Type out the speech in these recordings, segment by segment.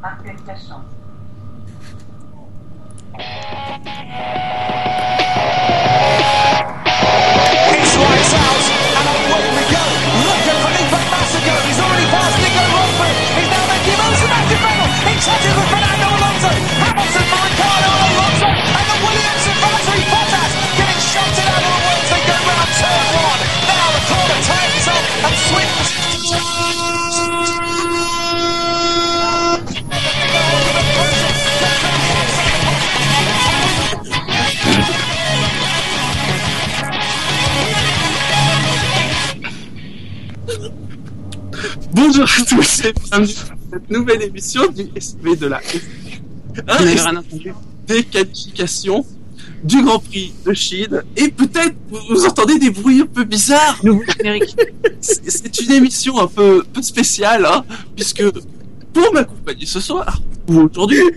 Martel Cachan. It's bienvenue dans cette nouvelle émission du SV de la F1. Un J'ai SV rien entendu. des qualifications du Grand Prix de Chine et peut-être vous, entendez des bruits un peu bizarres. Nouveau générique. C'est une émission un peu, peu spéciale hein, puisque pour m'accompagner ce soir ou aujourd'hui.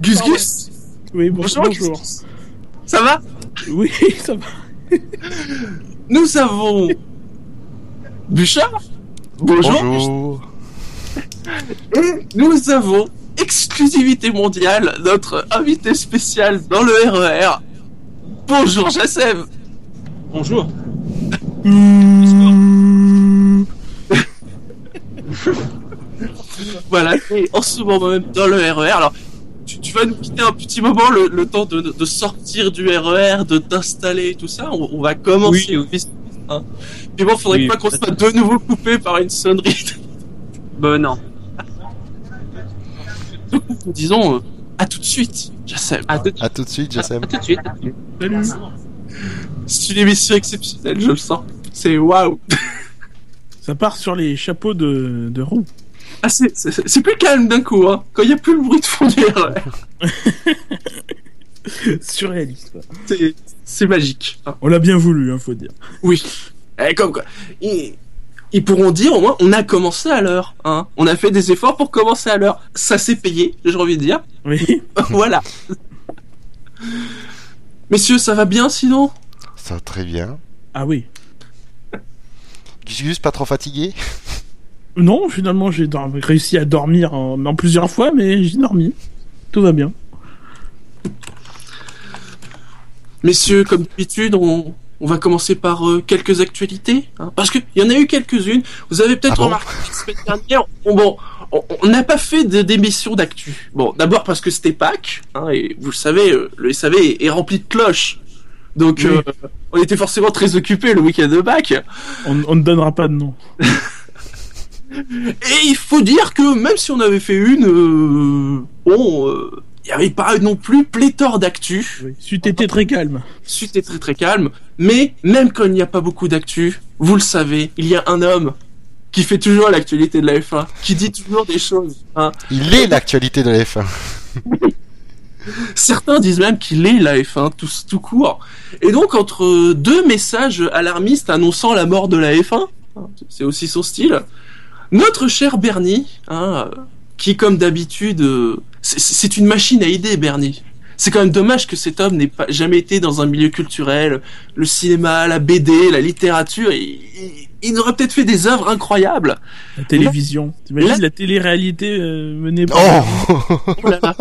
Gus Gus, Oui, bonjour. bonjour. Ça va? Oui, ça va. Nous avons Bouchard Bonjour. Bonjour. Et nous avons, exclusivité mondiale, notre invité spécial dans le RER. Bonjour Jacem. Bonjour. Voilà, en ce moment même dans le RER. Alors, tu, vas nous quitter un petit moment, le, temps de, sortir du RER, de t'installer et tout ça. On, va commencer. Hein. Mais bon, faudrait oui, pas qu'on soit de nouveau coupé par une sonnerie. ben non. Disons, à tout de suite, Jassem. À, tout... de suite, Jassem. À, tout de suite. C'est une émission exceptionnelle, je le sens. C'est waouh. Ça part sur les chapeaux de, de roue. Ah, c'est plus calme d'un coup, hein, quand il n'y a plus le bruit de fond. Surréaliste. C'est- C'est magique. hein. On l'a bien voulu, hein, faut dire. Oui. Eh, comme quoi. Ils, ils pourront dire au moins on a commencé à l'heure. Hein. On a fait des efforts pour commencer à l'heure. Ça s'est payé, j'ai envie de dire. Oui. voilà. Messieurs, ça va bien sinon? Ça va très bien. Ah oui. Gus Gus, pas trop fatigué Non, finalement, j'ai réussi à dormir en, en plusieurs fois, mais j'ai dormi. Tout va bien. Messieurs, comme d'habitude, on, on va commencer par euh, quelques actualités. hein, parce qu'il y en a eu quelques-unes. Vous avez peut-être Ah bon remarqué que la semaine dernière, on, bon, on- on n'a pas fait de- d'émission d'actu. Bon, d'abord parce que c'était Pâques, hein, et vous le savez, euh, le SAV est, est rempli de cloches. Donc, Oui. euh, on était forcément très occupés le week-end de Pâques. On, on ne donnera pas de nom. Et il faut dire que même si on avait fait une, euh, bon, euh, il n'y avait pas non plus pléthore d'actu. Oui. C'eût été très calme. Suite est très très calme, mais même quand il n'y a pas beaucoup d'actu, vous le savez, il y a un homme qui fait toujours l'actualité de la F1, qui dit toujours des choses. Hein. Il est l'actualité de la F1. Certains disent même qu'il est la F1 tout, tout court. Et donc entre deux messages alarmistes annonçant la mort de la F1, hein, c'est aussi son style, notre cher Bernie, hein, qui comme d'habitude, euh, c'est- c'est une machine à idées Bernie. C'est quand même dommage que cet homme n'ait pas jamais été dans un milieu culturel, le cinéma, la BD, la littérature. Il, il- il aurait peut-être fait des œuvres incroyables. La télévision. T'imagines Là- la télé-réalité euh, menée par... Oh Oh là là.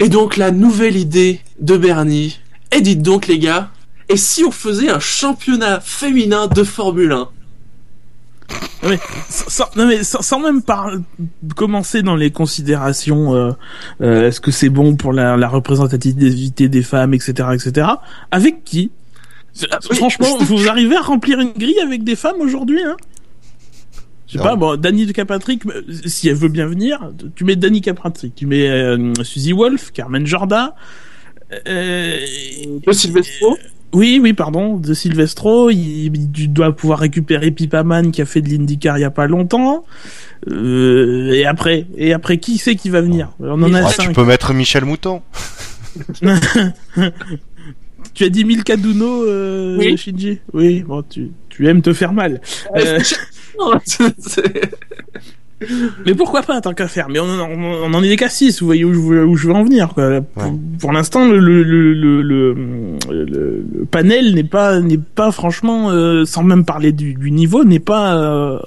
Et donc la nouvelle idée de Bernie. Et dites donc les gars, et si on faisait un championnat féminin de Formule 1 Ah ouais, sans, non mais sans, sans même par, commencer dans les considérations, euh, euh, est-ce que c'est bon pour la, la représentativité des femmes, etc., etc. Avec qui? Ah, oui. Franchement, vous arrivez à remplir une grille avec des femmes aujourd'hui, hein? Je sais Non. pas, bon, Dani de Capatrick, euh, si elle veut bien venir, tu mets Dani Capatrick, tu mets euh, Suzy Wolf, Carmen Jorda, euh, de Silvestro? Oui, oui, pardon, de Silvestro, il, il doit pouvoir récupérer Pipaman qui a fait de l'IndyCar il y a pas longtemps. Euh, et après, et après, qui c'est qui va venir? On en a Ah, cinq. Tu peux mettre Michel Mouton. Tu as dit Milka Duno, euh, Oui. Shinji? Oui, bon, tu, tu aimes te faire mal. Euh, c'est- Mais pourquoi pas, tant qu'à faire Mais on, en- on, on en est qu'à 6, vous voyez où je, veux, où je veux en venir. Quoi. Pour, Ouais. pour l'instant, le, le, le, le, le, le- le panel n'est pas, n'est pas franchement, euh, sans même parler du, du niveau, n'est pas euh,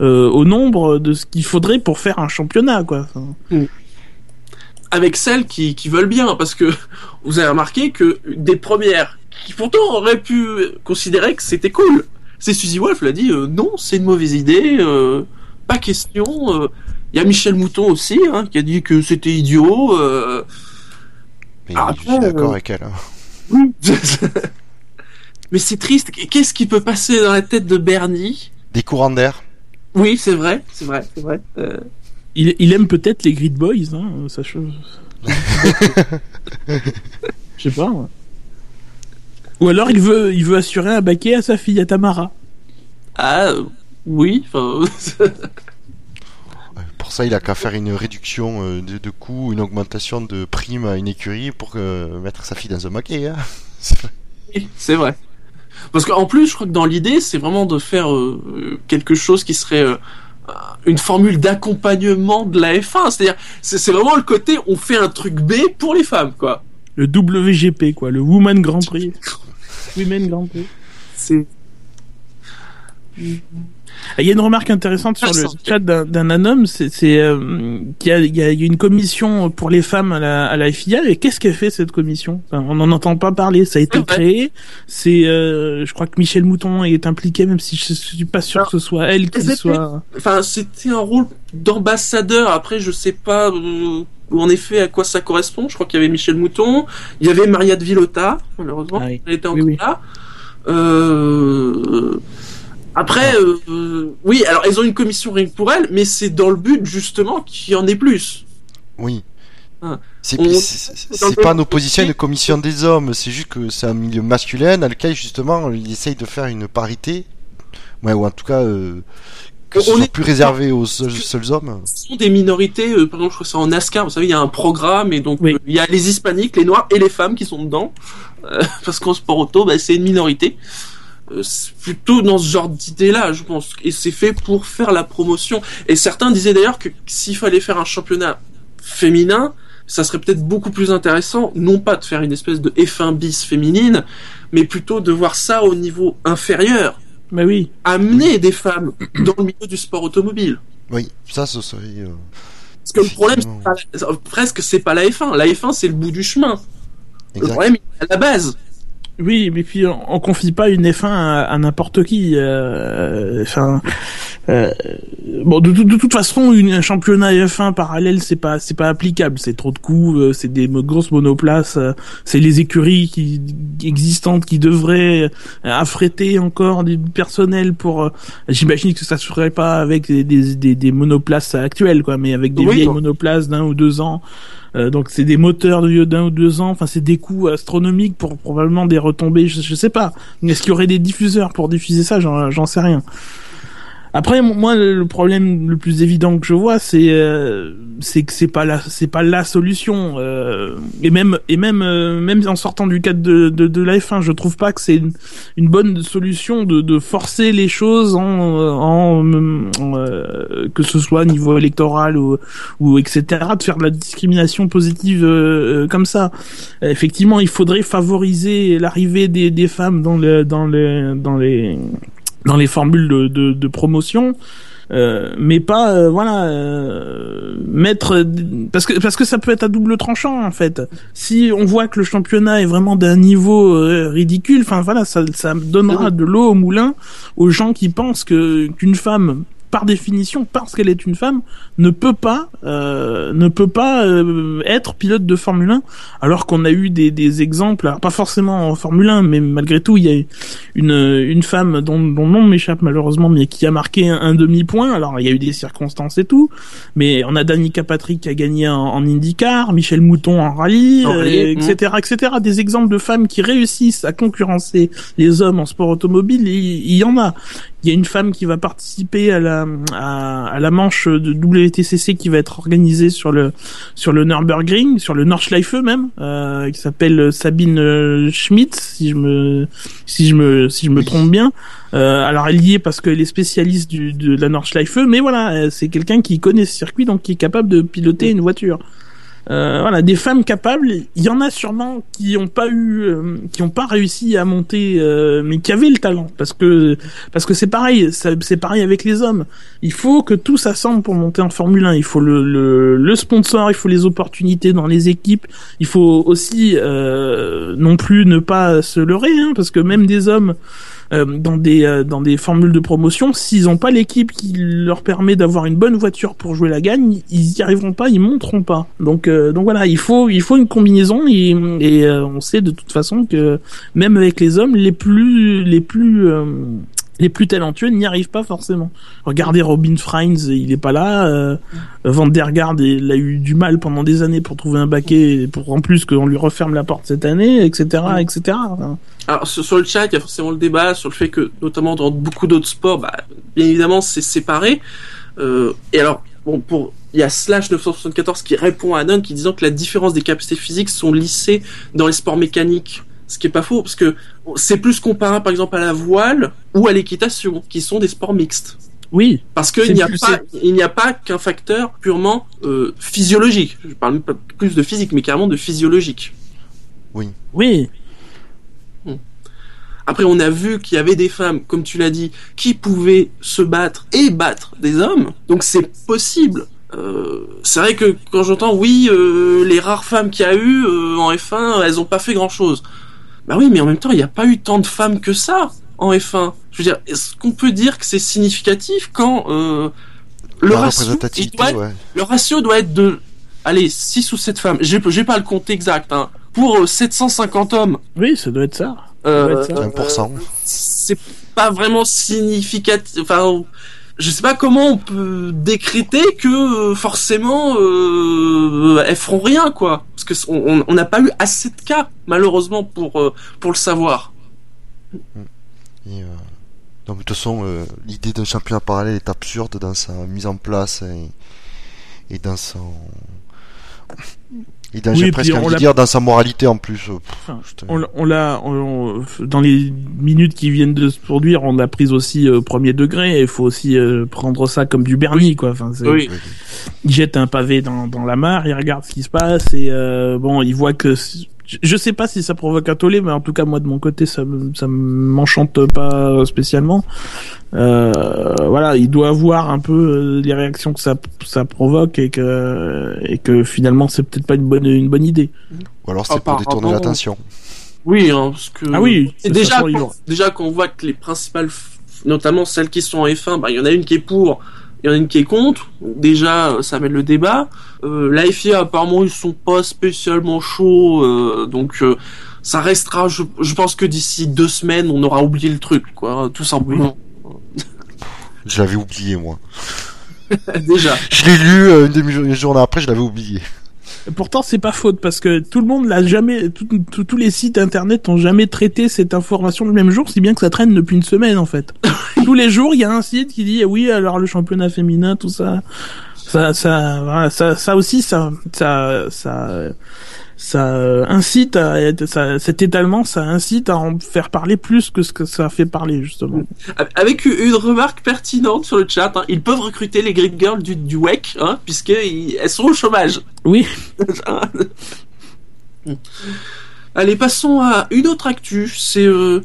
euh, au nombre de ce qu'il faudrait pour faire un championnat. Quoi. Enfin, avec celles qui, qui veulent bien, parce que vous avez remarqué que des premières qui pourtant auraient pu considérer que c'était cool, c'est Suzy Wolf l'a dit, euh, non, c'est une mauvaise idée, euh, pas question. euh. Il y a Michel Mouton aussi, hein, qui a dit que c'était idiot. euh. Mais Ah, je suis d'accord euh, avec elle. hein. Mais c'est triste. Qu'est-ce qui peut passer dans la tête de Bernie? Des courants d'air. Oui, c'est vrai, c'est vrai, c'est vrai. Euh, il, il aime peut-être les Grid Boys, hein, ça je... Je sais pas. moi. Ou alors il veut, il veut assurer un baquet à sa fille, à Tamara. ah, euh, oui, enfin. Euh, Pour ça, il a qu'à faire une réduction euh, de, de coûts, une augmentation de primes à une écurie pour euh, mettre sa fille dans un maquet. Hein. Oui, c'est vrai. Parce qu'en plus, je crois que dans l'idée, c'est vraiment de faire euh, quelque chose qui serait euh, une formule d'accompagnement de la F1. C'est-à-dire, c'est c'est vraiment le côté, on fait un truc B pour les femmes, quoi. Le WGP, quoi, le Woman Grand Prix. Women Grand Prix. C'est Ah, Il y a une remarque intéressante sur le chat d'un anonyme, c'est euh, qu'il y a, il y a- une commission pour les femmes à la, à la FIA, et qu'est-ce qu'elle fait cette commission? Enfin, On n'en entend pas parler, ça a été créé, c'est, euh, je crois que Michel Mouton est impliqué, même si je suis pas sûr que ce soit elle qui soit... enfin, c'était un rôle d'ambassadeur. Après, je sais pas euh, en effet à quoi ça correspond. Je crois qu'il y avait Michel Mouton, il y avait Maria de Villota, malheureusement, Ah oui. elle était Oui, encore oui. là. Euh, Après, euh, euh, oui, alors elles ont une commission rien que pour elles, mais c'est dans le but justement qu'il y en ait plus. Oui. Ah. C'est pas en opposition à une commission des hommes, c'est juste que c'est un milieu masculin dans lequel justement il essaye de faire une parité, ouais, ou en tout cas euh, que ce On soit est- plus réservé aux seuls, seuls hommes. Ce sont des minorités, euh, par exemple, je crois que c'est en NASCAR, vous savez, il y a un programme, et donc Oui. euh, il y a les hispaniques, les noirs et les femmes qui sont dedans, Euh, parce qu'en sport auto, bah, c'est une minorité. Euh, c'est plutôt dans ce genre d'idée-là, je pense, et c'est fait pour faire la promotion. Et certains disaient d'ailleurs que s'il fallait faire un championnat féminin, ça serait peut-être beaucoup plus intéressant, non pas de faire une espèce de F1 bis féminine, mais plutôt de voir ça au niveau inférieur, Bah oui. amener des femmes dans le milieu du sport automobile. Oui, ça, ce serait. euh, Parce que le problème, c'est pas la- presque, c'est pas la F1. La F1, c'est le bout du chemin. Le problème, il est à la base. Oui, mais puis on, on confie pas une F1 à, à n'importe qui. euh, Enfin, euh, bon, de, de- de toute façon, une, un championnat F1 parallèle, c'est pas, c'est pas applicable. C'est trop de coûts, euh, c'est des grosses monoplaces, euh, c'est les écuries qui, existantes qui devraient affréter encore du personnel pour. J'imagine que ça se ferait pas avec des, des, des, des monoplaces actuelles, quoi, mais avec des Oui, vieilles monoplaces d'un ou deux ans. Euh, donc c'est des moteurs de d'un ou deux ans. Enfin, c'est des coûts astronomiques pour probablement des retombées. Je, je sais pas. Est-ce qu'il y aurait des diffuseurs pour diffuser ça? J'en sais rien. Après, moi, le problème le plus évident que je vois, c'est euh, que c'est pas la c'est pas la solution. Euh, et même et même euh, même en sortant du cadre de de, de la F1, je trouve pas que c'est une, bonne solution de, de forcer les choses en, en, en, euh, que ce soit au niveau électoral ou ou etc. de faire de la discrimination positive euh, euh, comme ça. Euh, effectivement, il faudrait favoriser l'arrivée des, des femmes dans dans les dans les dans les formules de, de, de promotion. Euh, mais pas euh, voilà euh, mettre parce que parce que ça peut être à double tranchant en fait si on voit que le championnat est vraiment d'un niveau euh, ridicule enfin voilà ça ça donnera de l'eau au moulin aux gens qui pensent que qu'une femme par définition parce qu'elle est une femme ne peut pas euh, ne peut pas euh, être pilote de Formule 1 alors qu'on a eu des, des exemples alors pas forcément en Formule 1 mais malgré tout il y a une une femme dont, dont le nom m'échappe malheureusement mais qui a marqué un, un demi-point. Alors il y a eu des circonstances et tout mais on a Danica Patrick qui a gagné en, en IndyCar Michel Mouton en rallye, rallye, euh, etc etc des exemples de femmes qui réussissent à concurrencer les hommes en sport automobile il, il y en a. Il y a une femme qui va participer à la à, à la manche de WTCC qui va être organisée sur le sur le Nürburgring, sur le Nordschleife même, euh, qui s'appelle Sabine euh, Schmidt, si je me si je me si je me trompe bien. Euh, alors elle y est parce qu'elle est spécialiste du, de la Nordschleife, mais voilà, euh, c'est quelqu'un qui connaît ce circuit, donc qui est capable de piloter une voiture. Euh, voilà, des femmes capables, il y en a sûrement qui ont pas eu, euh, qui ont pas réussi à monter, euh, mais qui avaient le talent, parce que parce que c'est pareil, c'est pareil avec les hommes. Il faut que tout s'assemble pour monter en Formule 1. Il faut le, le, le sponsor, il faut les opportunités dans les équipes. Il faut aussi euh, non plus ne pas se leurrer, hein, parce que même des hommes euh, dans des euh, dans des formules de promotion, s'ils n'ont pas l'équipe qui leur permet d'avoir une bonne voiture pour jouer la gagne, ils y arriveront pas, ils monteront pas. Donc euh, donc voilà, il faut il faut une combinaison et, et euh, on sait de toute façon que même avec les hommes les plus les plus euh, les plus talentueux n'y arrivent pas forcément. Regardez Robin Freins, il est pas là. Euh, Van Garde, il a eu du mal pendant des années pour trouver un baquet, pour en plus qu'on lui referme la porte cette année, etc., etc. Alors sur, sur le chat, il y a forcément le débat sur le fait que, notamment dans beaucoup d'autres sports, bah, bien évidemment, c'est séparé. Euh, et alors, bon, pour il y a Slash 974 qui répond à Anon qui disant que la différence des capacités physiques sont lissées dans les sports mécaniques. Ce qui est pas faux, parce que c'est plus comparable par exemple à la voile ou à l'équitation, qui sont des sports mixtes. Oui, Parce qu'il n'y a pas, il n'y a pas qu'un facteur purement euh, physiologique. Je parle même pas plus de physique, mais carrément de physiologique. oui, Après, on a vu qu'il y avait des femmes, comme tu l'as dit, qui pouvaient se battre et battre des hommes. Donc c'est possible. Euh, c'est vrai que quand j'entends oui, euh, les rares femmes qu'il y a eu euh, en F1, elles ont pas fait grand chose. Bah oui, mais en même temps, il n'y a pas eu tant de femmes que ça en F1. Je veux dire, est-ce qu'on peut dire que c'est significatif quand euh, le La ratio, il doit être ouais. le ratio doit être de, allez, 6 ou 7 femmes. J'ai j'ai pas le compte exact, hein. Pour euh, 750 hommes, oui, ça doit être ça. Euh, doit être ça. 1%. c'est pas vraiment significatif. Enfin, je sais pas comment on peut décréter que euh, forcément euh, elles feront rien, quoi. Parce que on on n'a pas eu assez de cas, malheureusement, pour euh, pour le savoir. Et, euh, non, mais de toute façon, euh, l'idée d'un championnat parallèle est absurde dans sa mise en place et, et dans son. Et dans, Oui, presque envie de dire dans sa moralité en plus. euh, pff, Enfin. On, l'a- on l'a, on- on- dans les minutes qui viennent de se produire, on l'a prise aussi au premier degré. Il faut aussi euh, prendre ça comme du Bernie, quoi. Enfin, Oui. il jette un pavé dans, dans la mare, il regarde ce qui se passe et euh, bon, il voit que je- je sais pas si ça provoque un tollé, mais en tout cas moi de mon côté ça me- ça m'enchante pas spécialement. Euh, voilà, il doit voir un peu euh, les réactions que ça ça provoque et que et que finalement c'est peut-être pas une bonne une bonne idée. Ou alors c'est pour détourner l'attention. Oui, hein, parce que. Ah oui, déjà, quand, déjà qu'on voit que les principales, notamment celles qui sont en F1, bah, il y en a une qui est pour, il y en a une qui est contre. Déjà, ça met le débat. Euh, la FIA, apparemment, ils sont pas spécialement chauds, euh, donc euh, ça restera. Je, je pense que d'ici deux semaines, on aura oublié le truc, quoi, tout simplement. Je l'avais oublié, moi. déjà. Je l'ai lu euh, une demi-journée après, je l'avais oublié. Pourtant, c'est pas faute parce que tout le monde l'a jamais, tout- tout- tous les sites internet ont jamais traité cette information le même jour, si bien que ça traîne depuis une semaine en fait. Tous les jours, il y a un site qui dit oui, alors le championnat féminin, tout ça, ça, ça, voilà, ça, ça aussi, ça, ça, ça, ça euh, incite à être, ça, cet étalement, ça incite à en faire parler plus que ce que ça fait parler justement. Avec une remarque pertinente sur le chat, hein, ils peuvent recruter les grid girls du, du WEC, hein, puisqu'elles sont au chômage. Oui, Allez, passons à une autre actu. C'est euh,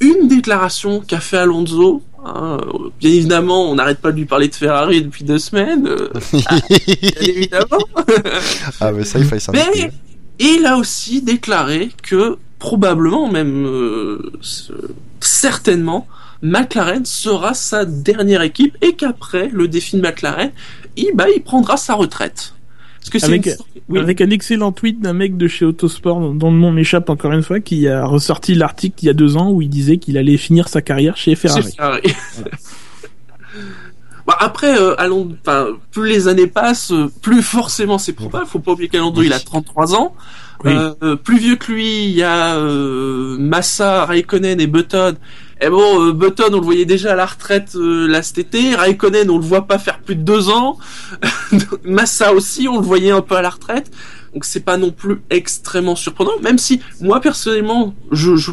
une déclaration qu'a fait Alonso. Hein. Bien évidemment, on n'arrête pas de lui parler de Ferrari depuis deux semaines. euh, bien évidemment. ah, mais ça, il fallait s'en Mais il a aussi déclaré que probablement, même euh, ce- certainement, McLaren sera sa dernière équipe et qu'après le défi de McLaren, il, bah, il prendra sa retraite. Parce que c'est Avec- une- oui. avec un excellent tweet d'un mec de chez Autosport dont le nom m'échappe encore une fois, qui a ressorti l'article il y a deux ans où il disait qu'il allait finir sa carrière chez Ferrari. Bah, après, euh, enfin, plus les années passent, euh, plus forcément c'est probable. Faut pas oublier qu'Alonso Oui. il a 33 ans. Oui. Euh, plus vieux que lui, il y a euh, Massa, Raikkonen et Button. Et bon, euh, Button, on le voyait déjà à la retraite euh, là cet été. Raikkonen, on le voit pas faire plus de deux ans. Massa aussi, on le voyait un peu à la retraite. Donc c'est pas non plus extrêmement surprenant. Même si moi personnellement, je, je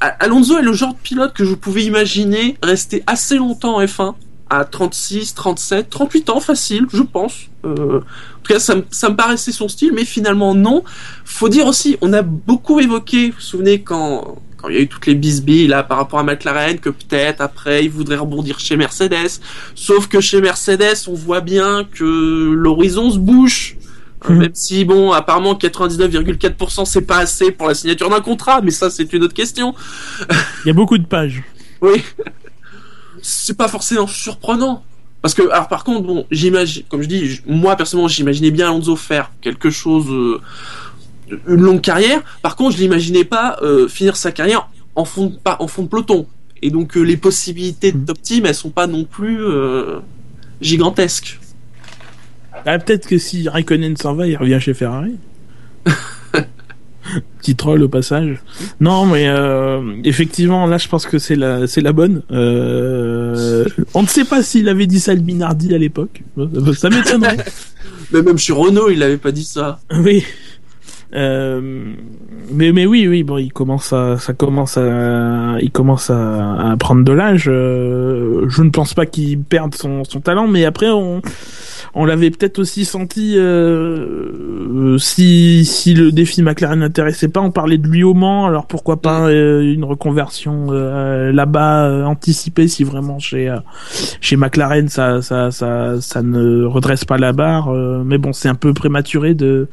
Alonso est le genre de pilote que je pouvais imaginer rester assez longtemps en F1 à 36, 37, 38 ans facile, je pense. Euh, en tout cas, ça, me- ça me paraissait son style, mais finalement non. Faut dire aussi, on a beaucoup évoqué, vous vous souvenez quand quand il y a eu toutes les bisbilles là par rapport à McLaren que peut-être après il voudrait rebondir chez Mercedes. Sauf que chez Mercedes, on voit bien que l'horizon se bouge. Euh, Mhm. Même si bon, apparemment 99,4% c'est pas assez pour la signature d'un contrat, mais ça c'est une autre question. Il y a beaucoup de pages. Oui. C'est pas forcément surprenant. Parce que, alors par contre, bon, j'imagine, comme je dis, moi personnellement, j'imaginais bien Alonso faire quelque chose, euh, une longue carrière. Par contre, je l'imaginais pas euh, finir sa carrière en fond de, pas, en fond de peloton. Et donc, euh, les possibilités de Mhm. top team, elles sont pas non plus euh, gigantesques. Ah, peut-être que si Raikkonen s'en va, il revient chez Ferrari. Petit troll au passage. Non, mais effectivement, là, je pense que c'est la, c'est la bonne. On ne sait pas s'il avait dit ça le Minardi à l'époque. Ça m'étonnerait. Mais même chez Renault, il avait pas dit ça. oui. Euh, mais mais oui oui bon il commence à ça commence à il commence à, à prendre de l'âge. Euh, je ne pense pas qu'il perde son, son talent mais après on on l'avait peut-être aussi senti euh, euh, si si le défi McLaren n'intéressait pas on parlait de lui au Mans alors pourquoi pas euh, une reconversion euh, là-bas anticipée si vraiment chez chez McLaren ça ça ça ça ne redresse pas la barre euh, mais bon c'est un peu prématuré de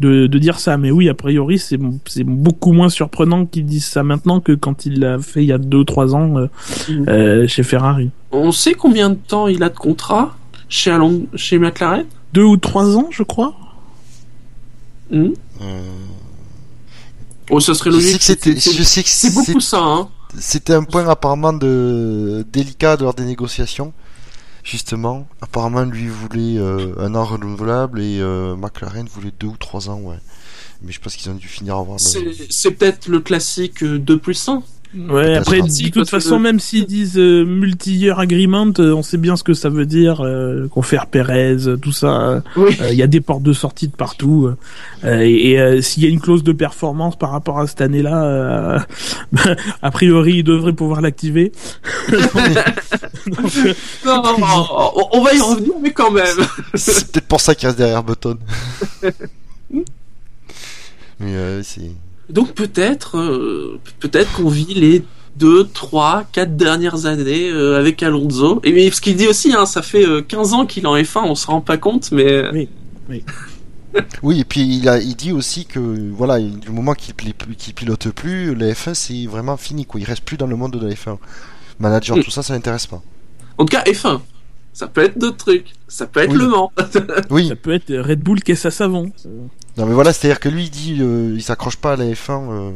de, de dire ça. Mais oui, a priori, c'est c'est beaucoup moins surprenant qu'ils disent ça maintenant que quand il l'a fait il y a deux trois ans euh, euh, chez Ferrari. On sait combien de temps il a de contrat? Chez, Alon chez McLaren Deux ou trois ans, je crois. Euh, Oh, ça serait logique. C'est- je sais que C'est beaucoup ça, hein. C'était un point apparemment de délicat lors des négociations. Justement, apparemment lui voulait euh, un an renouvelable et euh, McLaren voulait deux ou trois ans, ouais. Mais je pense qu'ils ont dû finir à avoir le... C'est peut-être le classique euh, 2 plus 1. Ouais, après, de toute façon, même s'ils disent euh, multi-year agreement, euh, on sait bien ce que ça veut dire, euh, confère Perez, euh, tout ça. euh, Oui. Il y a des portes de sortie de partout. euh, et et, euh, s'il y a une clause de performance par rapport à cette année-là, euh, a priori, ils devraient pouvoir l'activer. Euh, Non, non, non, on, on va y revenir, mais quand même. C'est peut-être pour ça qu'il reste derrière Button. Mais euh, c'est... Donc peut-être, euh, peut-être qu'on vit les 2, 3, 4 dernières années euh, avec Alonso. Et mais ce qu'il dit aussi, hein, ça fait euh, 15 ans qu'il est en F1, on se rend pas compte, mais Oui. Oui, et puis il, a, il dit aussi que voilà, du moment qu'il qu'il pilote plus, la F1 c'est vraiment fini, quoi. Il reste plus dans le monde de la F1. Manager, Mm. tout ça, ça l'intéresse pas. en tout cas F1. Ça peut être d'autres trucs. Ça peut être Oui. Le Mans. Oui, ça peut être Red Bull caisse à savon. non mais voilà, c'est-à-dire que lui il dit euh, il s'accroche pas à la F1, euh,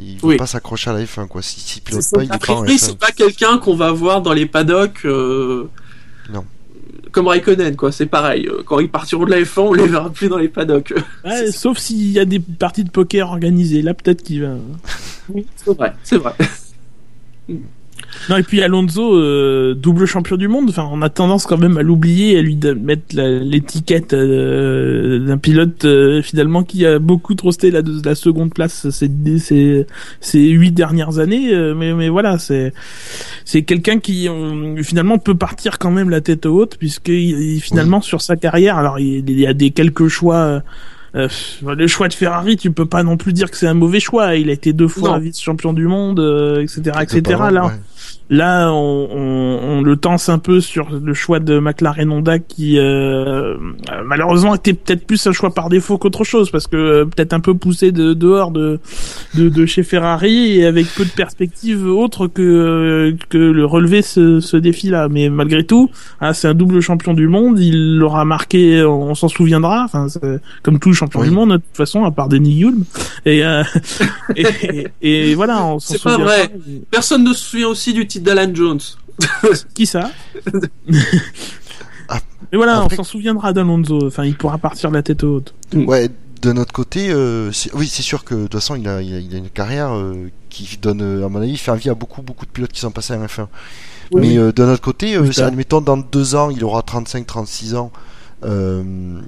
il veut Oui. pas s'accrocher à la F1, quoi. Si- S'il pilote pas, il A priori, F1. c'est pas quelqu'un qu'on va voir dans les paddocks. euh, Non. Comme Raikkonen, quoi. C'est pareil. Quand ils partiront de la F1, on les verra plus dans les paddocks. Ouais, sauf s'il y a des parties de poker organisées. Là, peut-être qu'il va. Oui, c'est vrai. C'est vrai. Non, et puis Alonso, euh, double champion du monde. Enfin, on a tendance quand même à l'oublier, à lui mettre l'étiquette euh, d'un pilote euh, finalement qui a beaucoup trosté la, la seconde place ces, ces, ces huit dernières années. euh, mais, mais voilà, c'est c'est quelqu'un qui euh, finalement peut partir quand même la tête haute puisque finalement sur sa carrière, alors il, il y a des quelques choix. euh, euh, le choix de Ferrari, tu peux pas non plus dire que c'est un mauvais choix. Il a été deux fois vice-champion du monde, euh, etc., etc. Là, ouais. Là, on, on, on le tense un peu sur le choix de McLaren Honda qui, euh, malheureusement, était peut-être plus un choix par défaut qu'autre chose parce que euh, peut-être un peu poussé de dehors de, de de chez Ferrari et avec peu de perspectives autres que euh, que le relever ce, ce défi-là. Mais malgré tout, ah, c'est un double champion du monde. Il l'aura marqué, on s'en souviendra. Enfin, comme tout champion Oui. du monde de toute façon, à part Denis Hulme. Et, euh, et, et, et voilà, on s'en C'est pas vrai. Personne ne se souvient aussi du titre d'Alan Jones. Qui ça Ah, Mais voilà, après- on s'en souviendra d'Alonso. Enfin, il pourra partir la tête haute. Ouais, de notre côté, euh, c'est- oui, c'est sûr que de toute façon, il a, il a, il a une carrière euh, qui donne, euh, à mon avis, fait envie à beaucoup, beaucoup de pilotes qui sont passés à F1. Oui, Mais oui. euh, de notre côté, euh, si, admettons, dans deux ans, il aura 35-36 ans. Euh,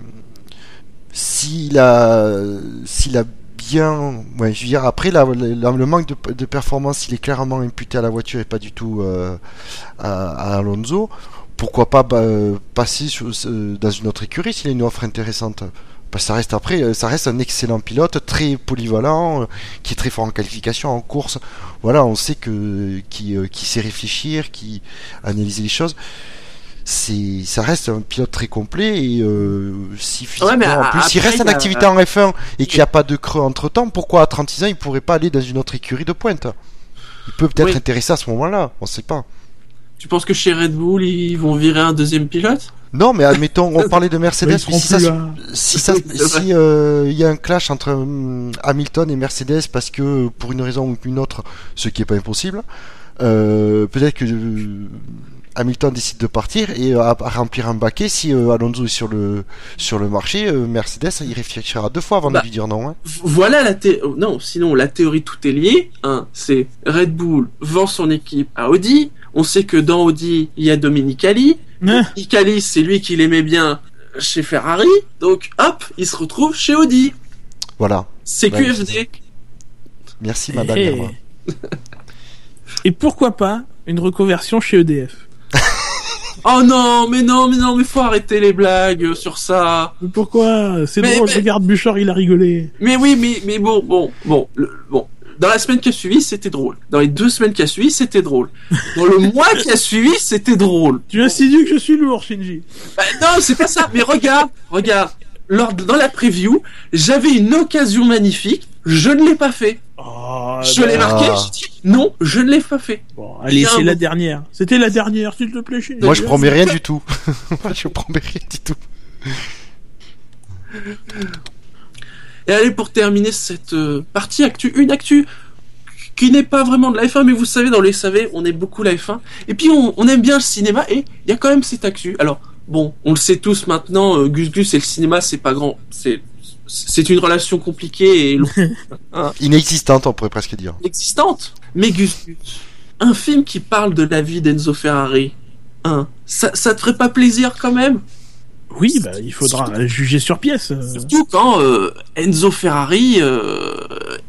s'il a, s'il a bien. Je veux dire, après, le manque de, performance, il est clairement imputé à la voiture et pas du tout euh, à, Alonso. Pourquoi pas bah, passer euh, dans une autre écurie s'il a une offre intéressante que ça reste après, euh, ça reste un excellent pilote, très polyvalent, qui est très fort en qualification, en course. Voilà, on sait que qui, qui sait réfléchir, qui analyser les choses. C'est, ça reste un pilote très complet et euh, si physiquement, en a- plus, s'il après, reste en il activité en F1 et qu'il n'y a pas de creux entre temps, pourquoi à 36 ans il pourrait pas aller dans une autre écurie de pointe? Il peut peut-être Oui. intéresser à ce moment-là, on sait pas. Tu penses que chez Red Bull, ils vont virer un deuxième pilote? Non, mais admettons, on parlait de Mercedes, si ça, si euh, il y a un clash entre hum, Hamilton et Mercedes parce que pour une raison ou une autre, ce qui est pas impossible, euh, peut-être que euh, Hamilton décide de partir et euh, à, à remplir un baquet. Si euh, Alonso est sur le sur le marché, euh, Mercedes il réfléchira deux fois avant Bah, de lui dire non. hein. Voilà la thé... oh, Non, sinon, la théorie tout est lié. Hein, c'est Red Bull vend son équipe à Audi. On sait que dans Audi, il y a Dominicali. Hein Dominicali, c'est lui qui l'aimait bien chez Ferrari. Donc, hop, il se retrouve chez Audi. Voilà. C'est Ouais, QFD. Merci madame. Eh. Et pourquoi pas une reconversion chez EDF Oh non, mais non, mais non, mais faut arrêter les blagues sur ça. Mais pourquoi C'est drôle, mais- regarde Bouchard, il a rigolé. Mais oui, mais, mais bon, bon, bon, le- bon. Dans la semaine qui a suivi, c'était drôle. Dans les deux semaines qui a suivi, c'était drôle. Dans le mois qui a suivi, c'était drôle. Tu insinues que je suis lourd, Shinji. Bah, non, c'est pas ça. Mais regarde, regarde. Lors de- dans la preview, j'avais une occasion magnifique. Je ne l'ai pas fait. Oh, je l'ai marqué. Ah. Non, je ne l'ai pas fait. Bon, allez, c'est la dernière. C'était la dernière, s'il te plaît. Moi je promets rien du tout. Moi je promets rien du tout. Et allez, pour terminer cette euh, partie actu, une actu qui n'est pas vraiment de la F1, mais vous savez, dans les SAV, on aime beaucoup la F1. Et puis, on, on aime bien le cinéma, et il y a quand même cette actu. Alors, bon, on le sait tous maintenant, euh, Gus Gus et le cinéma, c'est pas grand. C'est c'est une relation compliquée et longue. Inexistante on pourrait presque dire. existante. Mais Gus Gus, un film qui parle de la vie d'Enzo Ferrari, hein, ça, ça te ferait pas plaisir quand même? Oui, bah, il faudra juger sur pièce. euh. Surtout quand euh, Enzo Ferrari euh,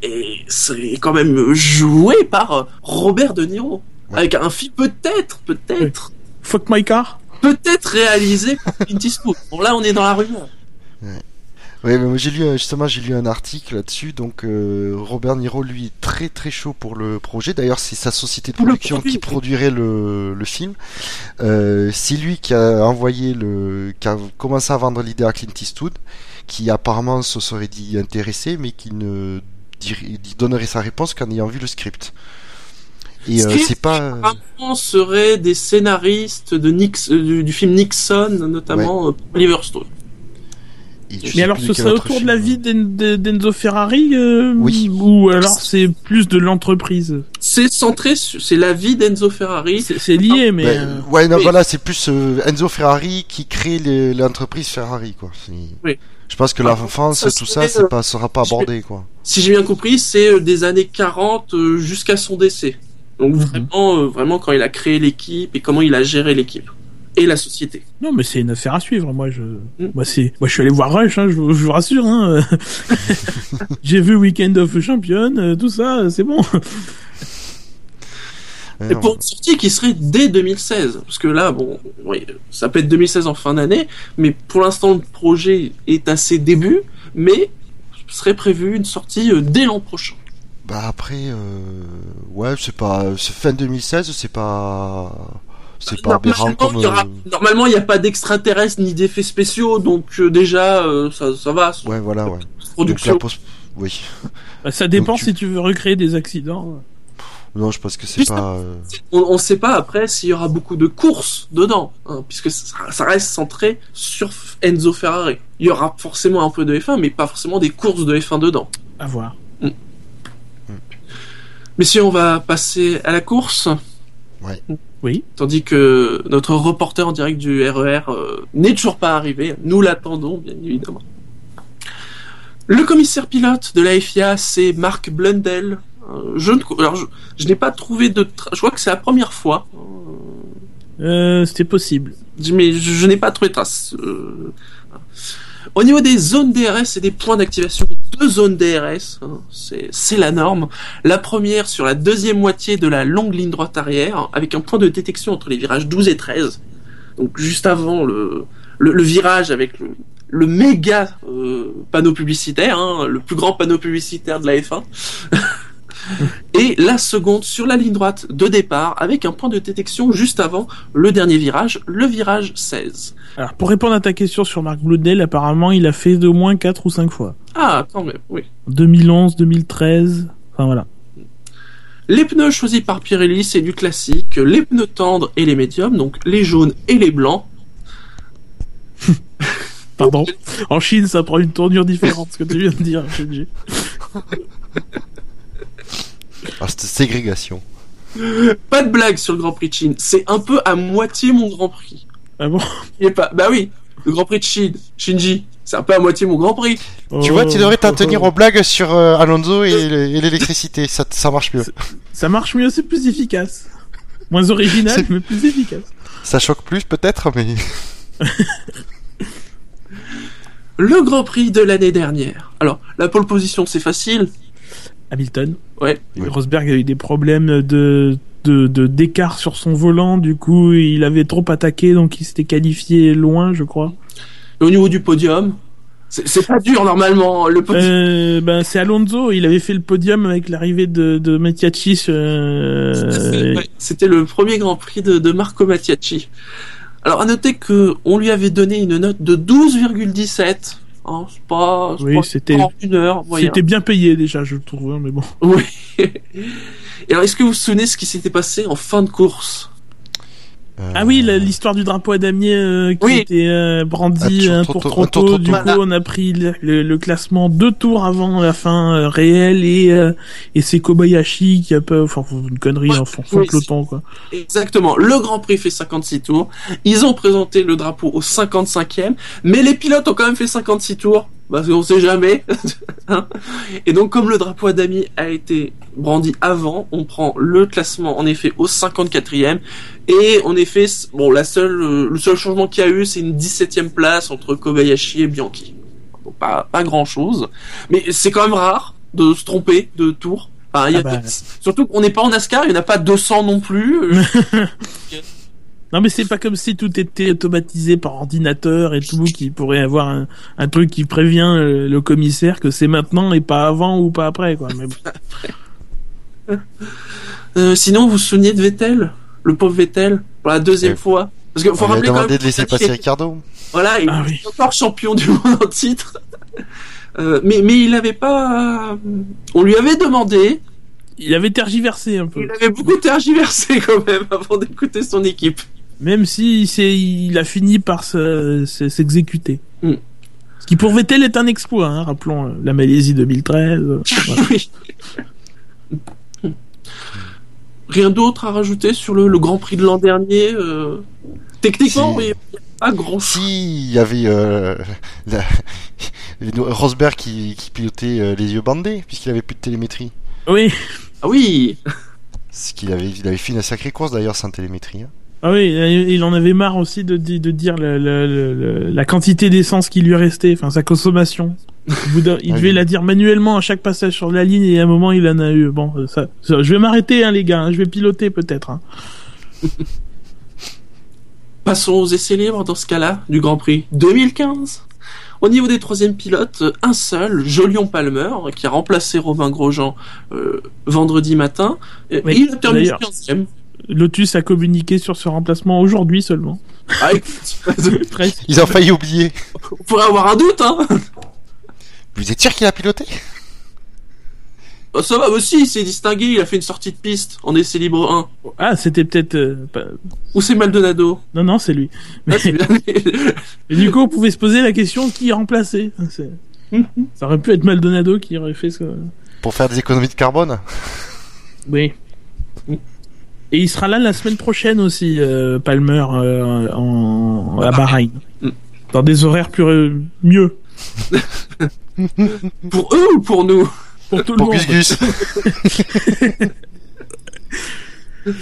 est, c'est quand même joué par Robert De Niro. Ouais. Avec un film peut-être, peut-être, Fuck my car. Peut-être réalisé par Clint Eastwood. Bon là on est dans la rumeur. Oui, mais j'ai lu un- justement j'ai lu un article là-dessus. Donc euh, Robert Niro lui est très très chaud pour le projet. D'ailleurs, c'est sa société de production produit, qui produirait le, le film. Euh, c'est lui qui a envoyé le, qui a commencé à vendre l'idée à Clint Eastwood, qui apparemment se serait dit intéressé, mais qui ne dirait- donnerait sa réponse qu'en ayant vu le script. Et euh, c'est pas. euh, Apparemment seraient des scénaristes de Nix, euh, du, du film Nixon, notamment euh, Oliver Stone. Mais alors, ce serait autour de la film. vie d'En- de- d'Enzo Ferrari euh, Oui. Ou alors c'est plus de l'entreprise? C'est centré sur, c'est la vie d'Enzo Ferrari. C'est lié, mais... Ouais, euh, ouais, non, oui. voilà, c'est plus euh, Enzo Ferrari qui crée l'entreprise Ferrari, quoi. Oui. Je pense que Ah, l'enfance, ça tout serait, ça, euh, pas, sera pas abordé, quoi. si j'ai bien compris, c'est euh, des années 40 euh, jusqu'à son décès. Donc Mhm. vraiment, euh, vraiment quand il a créé l'équipe et comment il a géré l'équipe et la société. Non, mais c'est une affaire à suivre. Moi, je, Mm. moi, c'est, moi, je suis allé voir Rush. Hein, je, vous- je vous rassure. Hein. J'ai vu Weekend of Champion, euh, tout ça, c'est bon. Et pour une sortie qui serait dès 2016, parce que là, bon, oui, ça peut être 2016 en fin d'année, mais pour l'instant le projet est à ses débuts, mais serait prévu une sortie euh, dès l'an prochain. Bah après, euh, ouais, c'est pas, c'est fin 2016, c'est pas, c'est pas aberrant Normalement, comme. il y aura- euh, normalement, il n'y a pas d'extraterrestres ni d'effets spéciaux, donc euh, déjà, euh, ça, ça va. Ouais, voilà, ouais. Production. oui. Bah, ça dépend Donc, tu- si tu veux recréer des accidents. Non, je pense que c'est pas. euh, On ne sait pas après s'il y aura beaucoup de courses dedans, hein, puisque ça, ça reste centré sur Enzo Ferrari. Il y aura forcément un peu de F1, mais pas forcément des courses de F1 dedans. À voir. Messieurs, on va passer à la course. Ouais. Oui. Tandis que notre reporter en direct du RER euh, n'est toujours pas arrivé. Nous l'attendons, bien évidemment. Le commissaire pilote de la FIA, c'est Marc Blundell. Euh, je ne, alors je, je n'ai pas trouvé de. tra- Je crois que c'est la première fois. Euh, c'était possible. mais je, je n'ai pas trouvé de trace. Au niveau des zones DRS et des points d'activation, deux zones DRS, hein, c'est la norme. La première sur la deuxième moitié de la longue ligne droite arrière, avec un point de détection entre les virages 12 et 13. Donc juste avant le, virage avec le, le méga euh, panneau publicitaire, hein, le plus grand panneau publicitaire de la F1. et la seconde sur la ligne droite de départ avec un point de détection juste avant le dernier virage, le virage 16. Alors, pour répondre à ta question sur Marc Bloodell, apparemment, il a fait de moins 4 ou 5 fois. Ah, quand même, oui. 2011, 2013, enfin voilà. Les pneus choisis par Pirelli, c'est du classique, les pneus tendres et les médiums, donc les jaunes et les blancs. Pardon. En Chine, ça prend une tournure différente, ce que tu viens de dire, Cette ségrégation. Pas de blague sur le Grand Prix de Chine, c'est un peu à moitié mon Grand Prix. Ah bon Il est pas... Bah oui, le Grand Prix de Chine, Shinji, c'est un peu à moitié mon Grand Prix. Tu vois, tu devrais t'en tenir aux blagues sur euh, Alonso et, le- et l'électricité. Ça, ça marche mieux. Ça marche mieux, c'est plus efficace. Moins original, mais plus efficace. Ça choque plus peut-être, mais Le Grand Prix de l'année dernière. Alors, la pole position, c'est facile. Hamilton. Ouais. Oui. Rosberg a eu des problèmes de de de- d'écart sur son volant, du coup il avait trop attaqué, donc il s'était qualifié loin, je crois. Et au niveau du podium, c'est c'est pas dur normalement. Le podium, Euh, ben c'est Alonso, il avait fait le podium avec l'arrivée de de Mattiacci. Euh, Ouais, C'était le premier Grand Prix de, de Marco Mattiacci. Alors à noter que on lui avait donné une note de 12,17. Hein, c'est pas, Oui, pas c'était- une heure. C'était bien payé déjà, je trouve, hein, mais bon. Oui. Et alors est-ce que vous vous souvenez ce qui s'était passé en fin de course? Euh, Ah oui, l'histoire du drapeau à damier euh, qui Oui. était euh, brandi Un un tour trop tôt, Du coup, on a pris le, le- le classement deux tours avant la fin euh, réelle et euh, et c'est Kobayashi qui a pas, enfin une connerie Ouais, en peloton quoi. Exactement. Le Grand Prix fait 56 tours. Ils ont présenté le drapeau au 55e, mais les pilotes ont quand même fait 56 tours. Parce qu'on sait jamais. Hein Et donc, comme le drapeau à damier a été brandi avant, on prend le classement, en effet, au 54e. Et, en effet, bon, la seule, euh, le seul changement qu'il y a eu, c'est une 17e place entre Kobayashi et Bianchi. Pas, pas grand chose. Mais c'est quand même rare de se tromper de tour. Enfin, Ah bah. Surtout qu'on n'est pas en NASCAR, il n'y en a pas 200 non plus. Euh, Non mais c'est pas comme si tout était automatisé par ordinateur et tout, qui pourrait avoir un, un truc qui prévient euh, le commissaire que c'est maintenant et pas avant ou pas après quoi. Mais. Euh, sinon, vous vous souvenez de Vettel? Le pauvre Vettel, pour la deuxième Ouais. fois Parce qu'il faut on lui a rappeler quand même demandé de laisser passer Ricardo. Voilà, il Ah est oui. encore champion du monde en titre. Euh, mais, mais il avait pas... On lui avait demandé, il avait tergiversé un peu. il avait beaucoup tergiversé quand même avant d'écouter son équipe. Même si c'est, il a fini par se- se- s'exécuter. Mm. Ce qui pour Vettel est un exploit, hein, rappelons euh, la Malaisie 2013. euh, voilà. Oui. Rien d'autre à rajouter sur le, le Grand Prix de l'an dernier euh, Techniquement, Si. il n'y a pas grand. Si, il y avait euh, la- Rosberg qui, qui pilotait euh, les yeux bandés, puisqu'il avait plus de télémétrie. Oui, Ah oui Ce qu'il avait, il avait fait une sacrée course d'ailleurs sans télémétrie. hein. Ah oui, euh, il en avait marre aussi de, dire le, le, la quantité d'essence qui lui restait, enfin sa consommation. il ah, devait la dire manuellement à chaque passage sur la ligne et à un moment il en a eu. Bon, euh, ça, je vais m'arrêter hein, les gars, hein, je vais piloter peut-être. Hein. Passons aux essais libres dans ce cas-là du Grand Prix 2015. Au niveau des troisièmes pilotes, un seul, Jolion Palmer, qui a remplacé Robin Grosjean euh, vendredi matin, il a terminé 15 Lotus a communiqué sur ce remplacement aujourd'hui seulement. Ah. Ils ont failli oublier. on pourrait avoir un doute, hein Vous êtes sûr qu'il a piloté? Bah, Ça va aussi, il s'est distingué, il a fait une sortie de piste en essai libre 1. Ah, c'était peut-être. euh, pas- Ou c'est Maldonado Non, non, c'est lui. Ah. Et du coup, on pouvait se poser la question qui remplaçait. C'est- Ça aurait pu être Maldonado qui aurait fait ce. Pour faire des économies de carbone? Oui. Et il sera là la semaine prochaine aussi, euh, Palmer, euh, en, à Bahreïn. Mm. Dans des horaires plus euh, mieux pour eux ou pour nous? Pour tout le monde. Gus Gus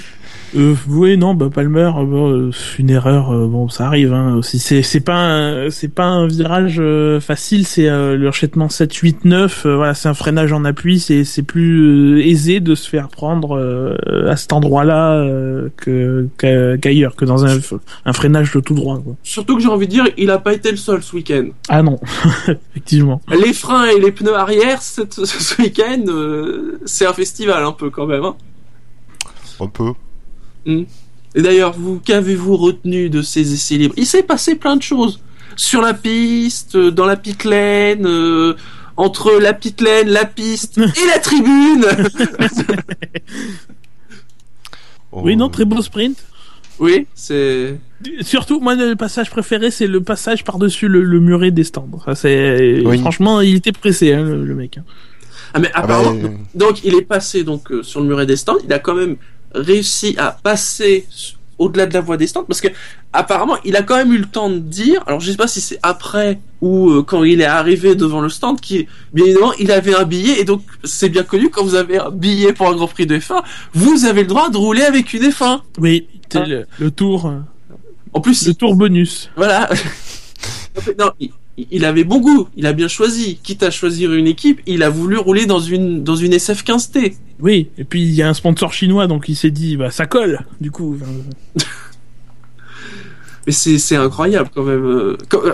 Euh, oui, non, bah Palmer, euh, bon, euh, une erreur, euh, bon, ça arrive. Hein, aussi, c'est c'est pas un, c'est pas un virage euh, facile, c'est euh, le rachettement 7, 8, 9. euh, voilà, c'est un freinage en appui, c'est c'est plus euh, aisé de se faire prendre euh, à cet endroit-là euh, que qu'ailleurs, que dans un un freinage de tout droit. Quoi. Surtout que j'ai envie de dire, il a pas été le seul ce week-end. Ah non, effectivement. Les freins et les pneus arrière cette- ce week-end, euh, c'est un festival un peu quand même. Hein. Un peu. Et d'ailleurs, vous qu'avez-vous retenu de ces essais libres Il s'est passé plein de choses sur la piste, euh, dans la pit lane, euh, entre la pit lane, la piste et la tribune. Oui, non, très beau sprint. oui, c'est. Surtout, moi, le passage préféré, c'est le passage par-dessus le, le muret des stands. Ça, c'est Oui. franchement, il était pressé, hein, le, le mec. hein. Ah mais Ah bah, apparemment, euh, donc il est passé donc euh, sur le muret des stands. Il a quand même réussi à passer au-delà de la voie des stands parce que apparemment il a quand même eu le temps de dire. Alors je sais pas si c'est après ou euh, quand il est arrivé devant le stand qui bien évidemment il avait un billet et donc c'est bien connu quand vous avez un billet pour un Grand Prix de F1 vous avez le droit de rouler avec une F1. Oui, Ah. le, le tour, euh, En plus le tour bonus. Voilà. Non, il, avait bon goût, il a bien choisi. Quitte à choisir une équipe, il a voulu rouler dans une dans une SF15T. Oui, et puis il y a un sponsor chinois, donc il s'est dit, bah ça colle, du coup. Mais c'est c'est incroyable quand même. euh, comme- euh,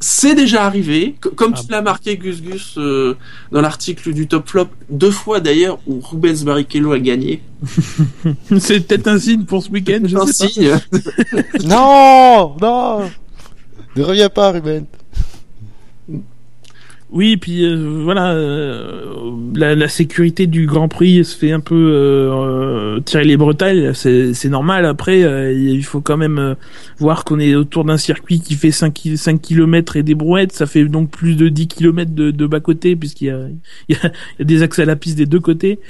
C'est déjà arrivé, co- comme Ah tu l'as marqué Gus Gus euh, dans l'article du Top Flop, deux fois d'ailleurs où Rubens Barrichello a gagné. c'est peut-être un signe pour ce week-end, je Un sais pas. signe. Non Non Ne reviens pas, Ruben. Oui, puis euh, voilà, euh, la, la sécurité du Grand Prix se fait un peu euh, tirer les bretelles, c'est normal. Après, il faut quand même voir qu'on est autour d'un circuit qui fait 5, ki- 5 km et des brouettes, ça fait donc plus de 10 km de, bas-côté, puisqu'il y y, y a des accès à la piste des deux côtés.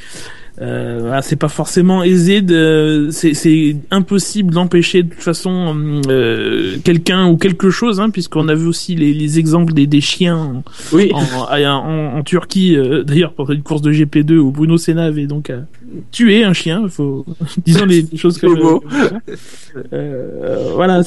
Euh, voilà, c'est pas forcément aisé de, c'est, c'est impossible d'empêcher de toute façon euh, quelqu'un ou quelque chose, hein, puisqu'on a vu aussi les, les exemples des, des chiens Oui. en, en, en Turquie, euh, d'ailleurs pour une course de GP2 où Bruno Senna avait donc euh, tué un chien, faut disons les, les choses comme ça. Euh, voilà, En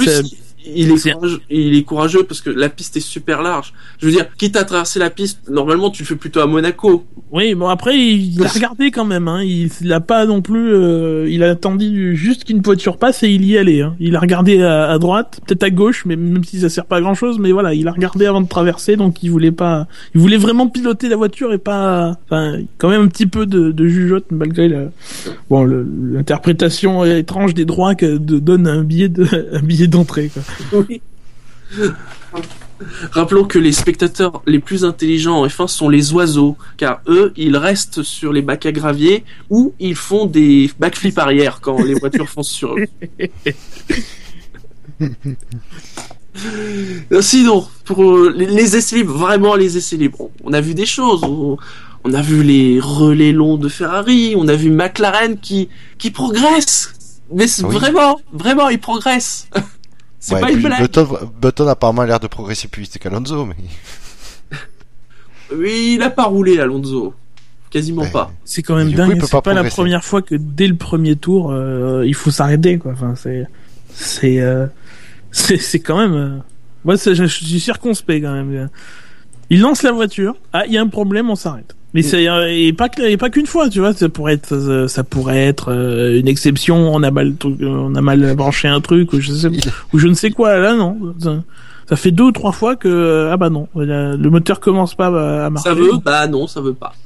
il est, courageux, il est courageux parce que la piste est super large. Je veux dire, quitte à traverser la piste, normalement tu le fais plutôt à Monaco. oui, bon après il a regardé quand même, hein, il, il a pas non plus, euh, il a attendu juste qu'une voiture passe et il y allait. Hein. Il a regardé à, à droite, peut-être à gauche, mais même si ça sert pas à grand chose, mais voilà, il a regardé avant de traverser, donc il voulait pas, il voulait vraiment piloter la voiture et pas, enfin, quand même un petit peu de, de jugeote malgré la, bon, l'interprétation étrange des droits que de, donne un billet de, un billet d'entrée. Oui. Rappelons que les spectateurs les plus intelligents en F1 sont les oiseaux, car eux, ils restent sur les bacs à gravier ou ils font des backflips arrière quand les voitures foncent sur eux. Sinon, pour euh, les, les essais libres, vraiment les essais libres, on, a vu des choses. On, on a vu les relais longs de Ferrari, on a vu McLaren qui qui progresse. Mais Oui. vraiment, vraiment, il progresse. c'est Ouais, pas une blague. Button, Button a apparemment l'air de progresser plus vite qu'Alonso, mais. Oui, il a pas roulé Alonso. Quasiment Ouais. pas. C'est quand même dingue. C'est pas pas, la première fois que dès le premier tour, euh, il faut s'arrêter, quoi. Enfin, c'est, c'est, euh, c'est, c'est quand même. euh, Moi, je suis circonspect quand même. Il lance la voiture. Ah, il y a un problème, on s'arrête. Mais c'est euh, et pas et pas qu'une fois, tu vois. Ça pourrait être, euh, ça pourrait être euh, une exception. On a mal, on a mal branché un truc ou je sais ou je ne sais quoi. Là, non. Ça, ça fait deux ou trois fois que ah bah non, le moteur commence pas à- à marcher. Ça veut Bah non, ça veut pas.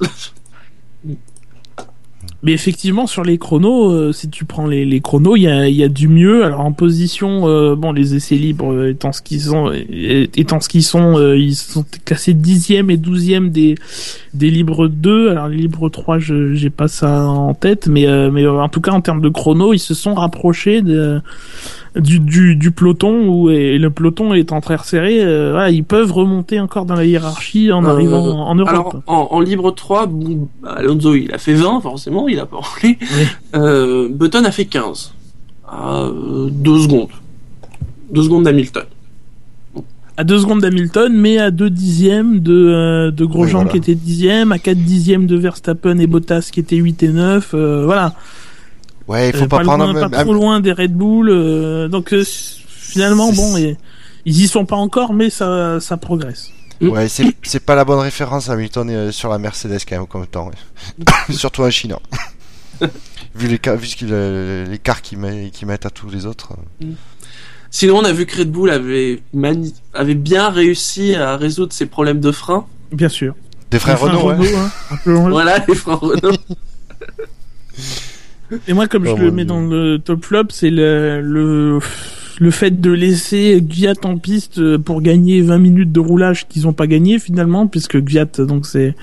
Mais effectivement, sur les chronos, euh, si tu prends les, les chronos, il y a, y a du mieux. Alors en position, euh, bon, les essais libres euh, étant ce qu'ils sont, euh, étant ce qu'ils sont, euh, ils sont classés dixième et douzième des des libres 2. Alors les libres 3, je j'ai pas ça en tête, mais euh, mais en tout cas en termes de chrono, ils se sont rapprochés de, du, du du peloton où et le peloton étant très resserré, euh, voilà, ils peuvent remonter encore dans la hiérarchie en Euh, arrivant en, en Europe. Alors, en, en libre 3, bon, bah, Alonso, il a fait 20, forcément, il a pas. Oui. Euh, Button a fait 15. À 2 secondes. 2 secondes d'Hamilton. à deux secondes d'Hamilton, mais à deux dixièmes de, euh, de Grosjean Oui, voilà. qui était dixième, à quatre dixièmes de Verstappen et Bottas qui étaient 8 et 9, euh, voilà. Ouais, il faut Euh, pas, prendre loin, même- pas trop loin des Red Bull. euh, donc euh, finalement, bon, et- ils y sont pas encore, mais ça, ça progresse. Ouais, c'est c'est pas la bonne référence Hamilton euh, sur la Mercedes quand même comme temps. ouais. Surtout en Chine. hein. vu l'écart vu ce qu'il, l'écart qu'ils met- qu'ils mettent à tous les autres. euh. Sinon, on a vu que Red Bull avait, mani- avait bien réussi à résoudre ses problèmes de frein. Bien sûr. Des frères Renault, ouais. hein, un peu. Voilà, les freins Renault. Et moi, comme Oh, je le mets Dieu. dans le top flop, c'est le, le le fait de laisser Gviat en piste pour gagner 20 minutes de roulage qu'ils ont pas gagné finalement, puisque Gviat donc c'est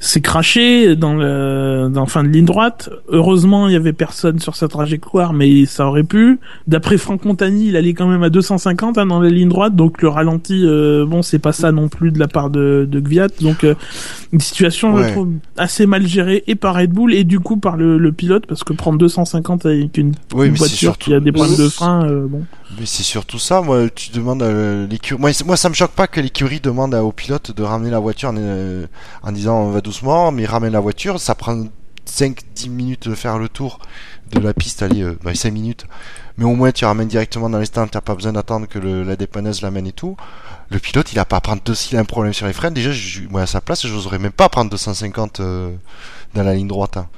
c'est craché dans le dans fin de ligne droite. Heureusement, il y avait personne sur sa trajectoire, mais ça aurait pu. D'après Franck Montagny, il allait quand même à 250 hein, dans la ligne droite, donc le ralenti, euh, bon, c'est pas ça non plus de la part de, de Gviat. Donc euh, une situation, Ouais. je trouve, assez mal gérée et par Red Bull et du coup par le, le pilote, parce que prendre 250 avec une, Oui, une voiture surtout- qui a des problèmes de frein, euh, bon. Mais c'est surtout ça, moi, tu demandes à l'écurie. Moi, ça me choque pas que l'écurie demande au pilote de ramener la voiture en, euh, en disant on va doucement, mais ramène la voiture, ça prend 5-10 minutes de faire le tour de la piste, allez, euh, bah, 5 minutes. Mais au moins, tu ramènes directement dans les stands, t'as pas besoin d'attendre que la dépanneuse l'amène et tout. Le pilote, il a pas à prendre s'il a un problème sur les freins, déjà, je- moi, à sa place, j'oserais même pas prendre 250 euh, dans la ligne droite. hein.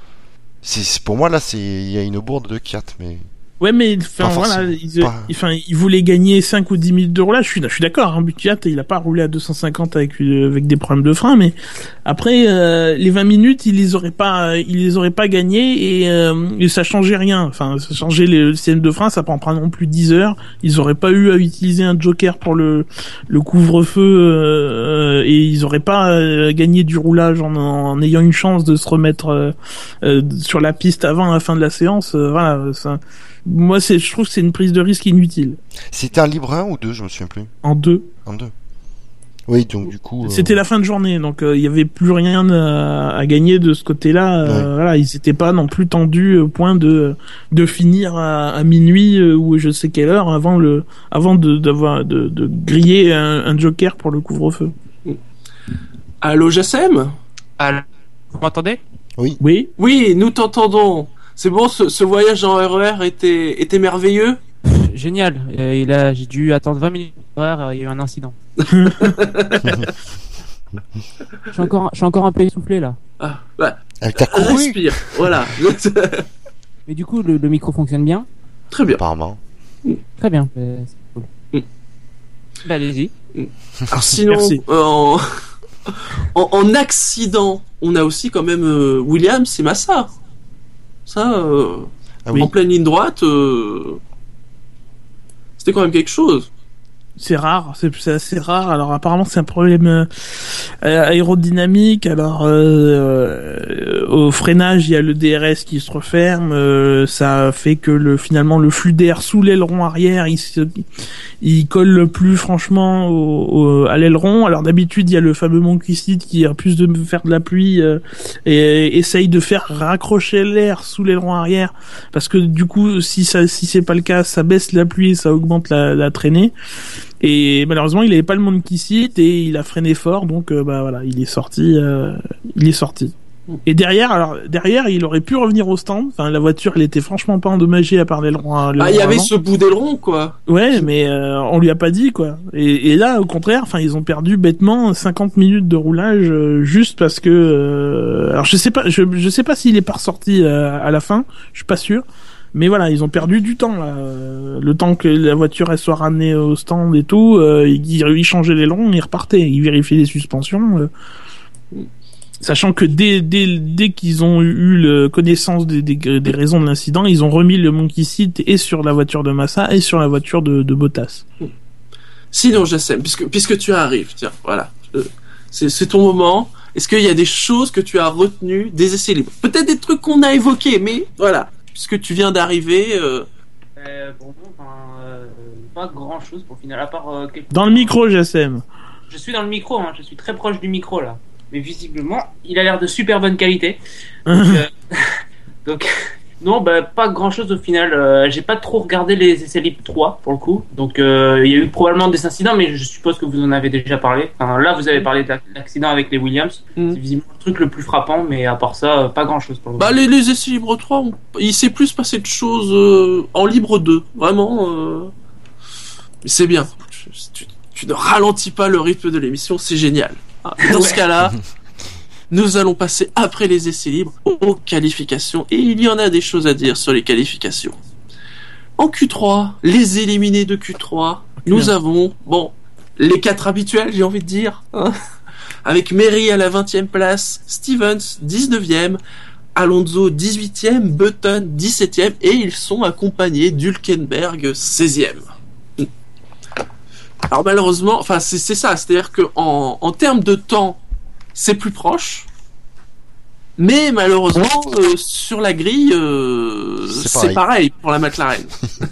Pour moi, là, il y a une bourde de Kiat, mais. Ouais, mais enfin, voilà, ils, Pas- enfin, ils voulaient gagner 5 ou 10 minutes de roulage. Je suis, je suis d'accord, hein, Bukiat, il a pas roulé à 250 avec, euh, avec des problèmes de frein, mais après, euh, les 20 minutes, il les aurait pas, il les aurait pas gagnés et, euh, et ça changeait rien. Enfin, ça changeait le, le système de frein, ça prend pas non plus 10 heures. Ils auraient pas eu à utiliser un joker pour le, le couvre-feu euh, et ils auraient pas euh, gagné du roulage en, en ayant une chance de se remettre euh, euh, sur la piste avant la fin de la séance. Euh, voilà, ça, moi, c'est, je trouve que c'est une prise de risque inutile. C'était un libre 1 ou 2, je me souviens plus. En deux. En 2. Oui, donc du coup. euh, C'était la fin de journée, donc euh, il y avait plus rien à, à gagner de ce côté-là. Euh. Voilà, ils n'étaient pas non plus tendus au point de de finir à, à minuit euh, ou je sais quelle heure avant le avant de d'avoir de, de griller un, un joker pour le couvre-feu. Allô, Jassem? Alors, vous m'entendez? Oui. Oui, nous t'entendons. C'est bon, ce, ce voyage en RER était, était merveilleux? Génial. Euh, il a, j'ai dû attendre 20 minutes. euh, Il y a eu un incident. je, suis encore, je suis encore un peu essoufflé là. Ah, bah, Elle t'a couru respire, voilà. Mais du coup, le, le micro fonctionne bien. Très bien. Apparemment. Très bien. Euh, c'est cool. Mm. Bah, allez-y. Alors sinon, Merci. euh, en... en, en accident, on a aussi quand même euh, Williams et Massa. Ça, euh, Ah oui. en pleine ligne droite, euh, c'était quand même quelque chose. C'est rare, c'est assez rare. Alors apparemment c'est un problème euh, aérodynamique. Alors euh, euh, au freinage il y a le DRS qui se referme. euh, ça fait que le finalement le flux d'air sous l'aileron arrière il se, il colle plus franchement au, au- à l'aileron. Alors d'habitude il y a le fameux seat qui a plus de faire de la pluie euh, et essaye de faire raccrocher l'air sous l'aileron arrière parce que du coup si ça si c'est pas le cas ça baisse la pluie et ça augmente la, la traînée. Et malheureusement, il avait pas le monkey seat et il a freiné fort, donc euh, bah voilà, il est sorti, euh, il est sorti. Et derrière, alors derrière, il aurait pu revenir au stand. Enfin, la voiture, elle était franchement pas endommagée à part l'aileron. Ah, il y avait avant. ce bout d'aileron, quoi. Ouais, mais euh, on lui a pas dit quoi. Et, et là, au contraire, enfin, ils ont perdu bêtement 50 minutes de roulage euh, juste parce que. euh, alors je sais pas, je, je sais pas s'il est pas ressorti euh, à la fin. Je suis pas sûr. Mais voilà, ils ont perdu du temps là. Euh, Le temps que la voiture elle soit ramenée au stand et tout, euh, ils, ils changeaient l'aileron, ils repartaient, ils vérifiaient les suspensions. euh. Sachant que dès, dès, dès qu'ils ont eu le connaissance des, des, des raisons de l'incident, ils ont remis le monkey seat et sur la voiture de Massa et sur la voiture de, de Bottas. Sinon, Jassem, puisque, puisque tu arrives, tiens, voilà. Euh, c'est ton moment. Est-ce qu'il y a des choses que tu as retenues des essais libres? Peut-être des trucs qu'on a évoqués, mais voilà. Puisque tu viens d'arriver, euh, Euh, pour moi, enfin, euh, pas grand chose pour finir, à part euh, quelques- Dans le micro, Jassem. Je suis dans le micro, hein, je suis très proche du micro là. Mais visiblement, il a l'air de super bonne qualité. Donc, euh, donc Non, bah, pas grand chose au final. Euh, J'ai pas trop regardé les essais libres 3 pour le coup. Donc euh, il y a eu probablement des incidents, mais je suppose que vous en avez déjà parlé. Enfin, là, vous avez parlé de l'accident avec les Williams. Mm. C'est visiblement le truc le plus frappant, mais à part ça, euh, pas grand chose pour le Bah, coup. les, les essais libres 3, on- il s'est plus passé de choses euh, en libre 2. Vraiment, euh, c'est bien. Tu, tu ne ralentis pas le rythme de l'émission, c'est génial. Ah, Dans ce cas-là, nous allons passer après les essais libres aux qualifications. Et il y en a des choses à dire sur les qualifications. En Q3, les éliminés de Q3, nous Bien. avons, bon, les quatre habituels, j'ai envie de dire. hein. avec Mary à la 20e place, Stevens 19e, Alonso 18e, Button 17e et ils sont accompagnés d'Hülkenberg 16e. Alors malheureusement, enfin c'est ça, c'est-à-dire que en, en termes de temps, c'est plus proche. Mais malheureusement, euh, sur la grille, euh, C'est pareil. pareil. pour la McLaren.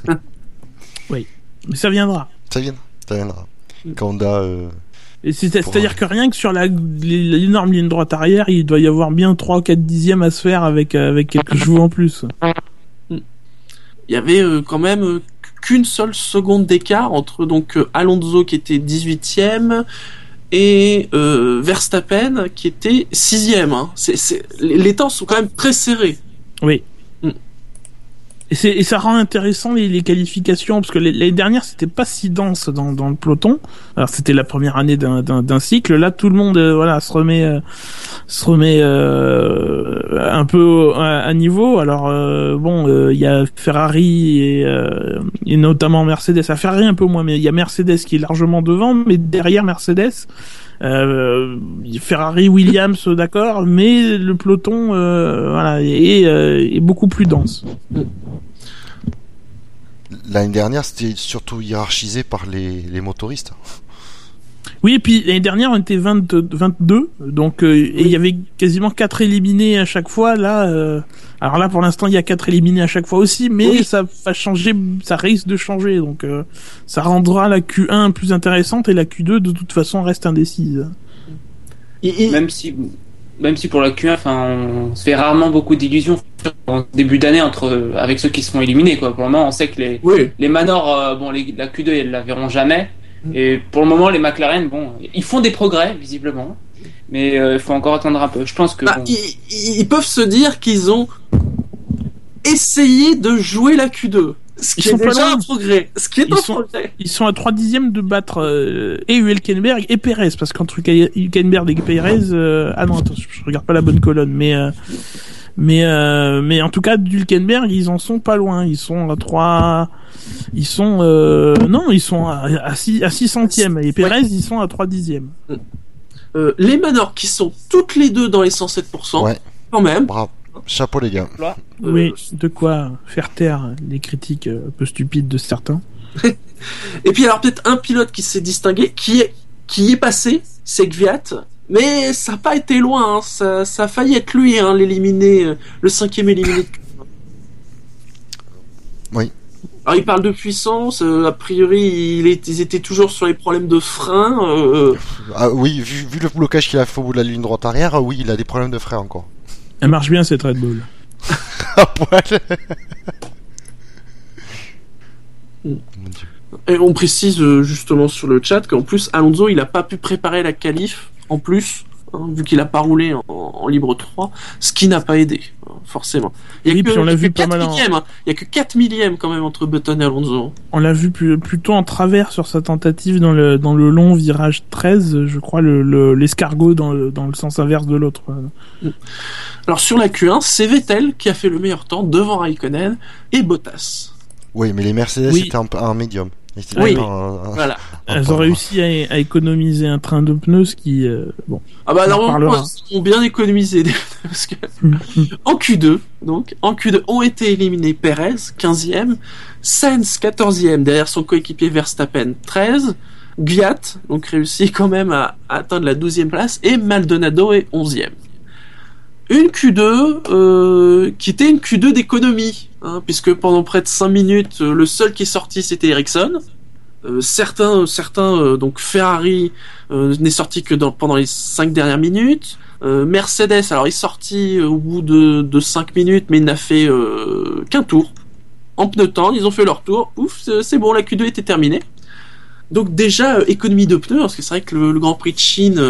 Mais ça viendra. Ça viendra. Ça viendra. Quand on a, euh, C'est-à-dire que rien que sur l'énorme ligne droite arrière, il doit y avoir bien 3 4 dixièmes à se faire avec avec quelques chevaux en plus. il y avait euh, quand même euh, qu'une seule seconde d'écart entre donc euh, Alonso qui était 18e et euh, Verstappen qui était 6e. Hein. Les temps sont quand même très serrés. Oui. Et, et ça rend intéressant les, les qualifications parce que l'année dernière c'était pas si dense dans, dans le peloton. Alors c'était la première année d'un- cycle. Là tout le monde euh, voilà se remet euh, se remet euh, un peu à, à niveau. Alors euh, bon euh, il y a Ferrari et, et notamment Mercedes. À Ferrari un peu moins mais il y a Mercedes qui est largement devant mais derrière Mercedes. Euh, Ferrari, Williams, d'accord, mais le peloton, euh, voilà, est, euh, est beaucoup plus dense. l'année dernière, c'était surtout hiérarchisé par les, les motoristes. Oui, et puis l'année dernière, on était 20 22, donc euh, et il y avait quasiment quatre éliminés à chaque fois. Là, euh, alors là, pour l'instant, il y a quatre éliminés à chaque fois aussi, mais Oui. ça va changer, ça risque de changer, donc euh, ça rendra la Q1 plus intéressante et la Q2 de toute façon reste indécise. Et- et- Même si, même si pour la Q1, enfin, on se fait rarement beaucoup d'illusions en début d'année entre avec ceux qui seront éliminés. Quoi. Pour le moment, on sait que les, oui. les Manor, euh, bon, les- la Q2, elles la verront jamais. Et pour le moment, les McLaren, bon, ils font des progrès visiblement, mais euh, il faut encore attendre un peu. Je pense que Bah, bon, ils, ils peuvent se dire qu'ils ont essayé de jouer la Q2. Ce qui Ils est sont déjà un progrès. Ce qui est Ils un sont- progrès. Ils sont à 3 dixièmes de battre euh, et Hülkenberg et Perez, parce qu'entre Hülkenberg et Perez, euh, ah non, attends, je regarde pas la bonne colonne, mais euh, mais euh, mais en tout cas, d'Hülkenberg, ils en sont pas loin. Ils sont à 3 ils sont euh, non, ils sont à, à 6 à 6 centièmes et Perez, ils sont à 3 dixièmes. Euh, les Manor qui sont toutes les deux dans les 107%, Ouais. quand même. Bravo. Chapeau les gars. Euh, Oui, de quoi faire taire les critiques euh, un peu stupides de certains. Et puis alors peut-être un pilote qui s'est distingué, qui est qui y est passé, c'est Gviat. Mais ça n'a pas été loin, hein. ça, ça a failli être lui, hein, l'éliminer, euh, le cinquième éliminé. de Q1. Oui. Alors il parle de puissance, euh, a priori il est- ils étaient toujours sur les problèmes de frein. euh, Ah oui, vu, vu le blocage qu'il a fait au bout de la ligne droite arrière, ah oui, il a des problèmes de frein encore. Elle marche bien cette Red Bull. À poil. Mm. Et on précise justement sur le chat qu'en plus Alonso il a pas pu préparer la qualif en plus hein, vu qu'il a pas roulé en, en libre 3 ce qui n'a pas aidé hein, forcément. Il y a Oui, que, puis on l'a il y a vu que pas 4 mal en- millièmes, hein. il y a que 4 millièmes quand même entre Button et Alonso. On l'a vu plus- plutôt en travers sur sa tentative dans le, dans le long virage 13, je crois, le, le- l'escargot dans le, dans le sens inverse de l'autre. Alors sur la Q1 c'est Vettel qui a fait le meilleur temps devant Raikkonen et Bottas. Oui, mais les Mercedes Oui. étaient en, en médium. Oui. Voilà. Elles ont réussi à, à économiser un train de pneus, ce qui, euh, bon. Ah bah normalement ils ont bien économisé parce que En Q2, donc, en Q2 ont été éliminés Perez, 15e, Sainz, 14e, derrière son coéquipier Verstappen, 13, Gviat, donc réussi quand même à, à atteindre la 12e place, et Maldonado est 11e. Une Q2 euh, qui était une Q2 d'économie, hein, puisque pendant près de 5 minutes, euh, le seul qui est sorti c'était Ericsson. Euh, certains, certains euh, donc Ferrari euh, n'est sorti que pendant les 5 dernières minutes. Mercedes, alors il est sorti au bout de, de 5 minutes, mais il n'a fait qu'un tour. En pneu temps, ils ont fait leur tour. Ouf, c'est- bon, la Q2 était terminée. Donc déjà, économie de pneus, parce que c'est vrai que le, Grand Prix de Chine,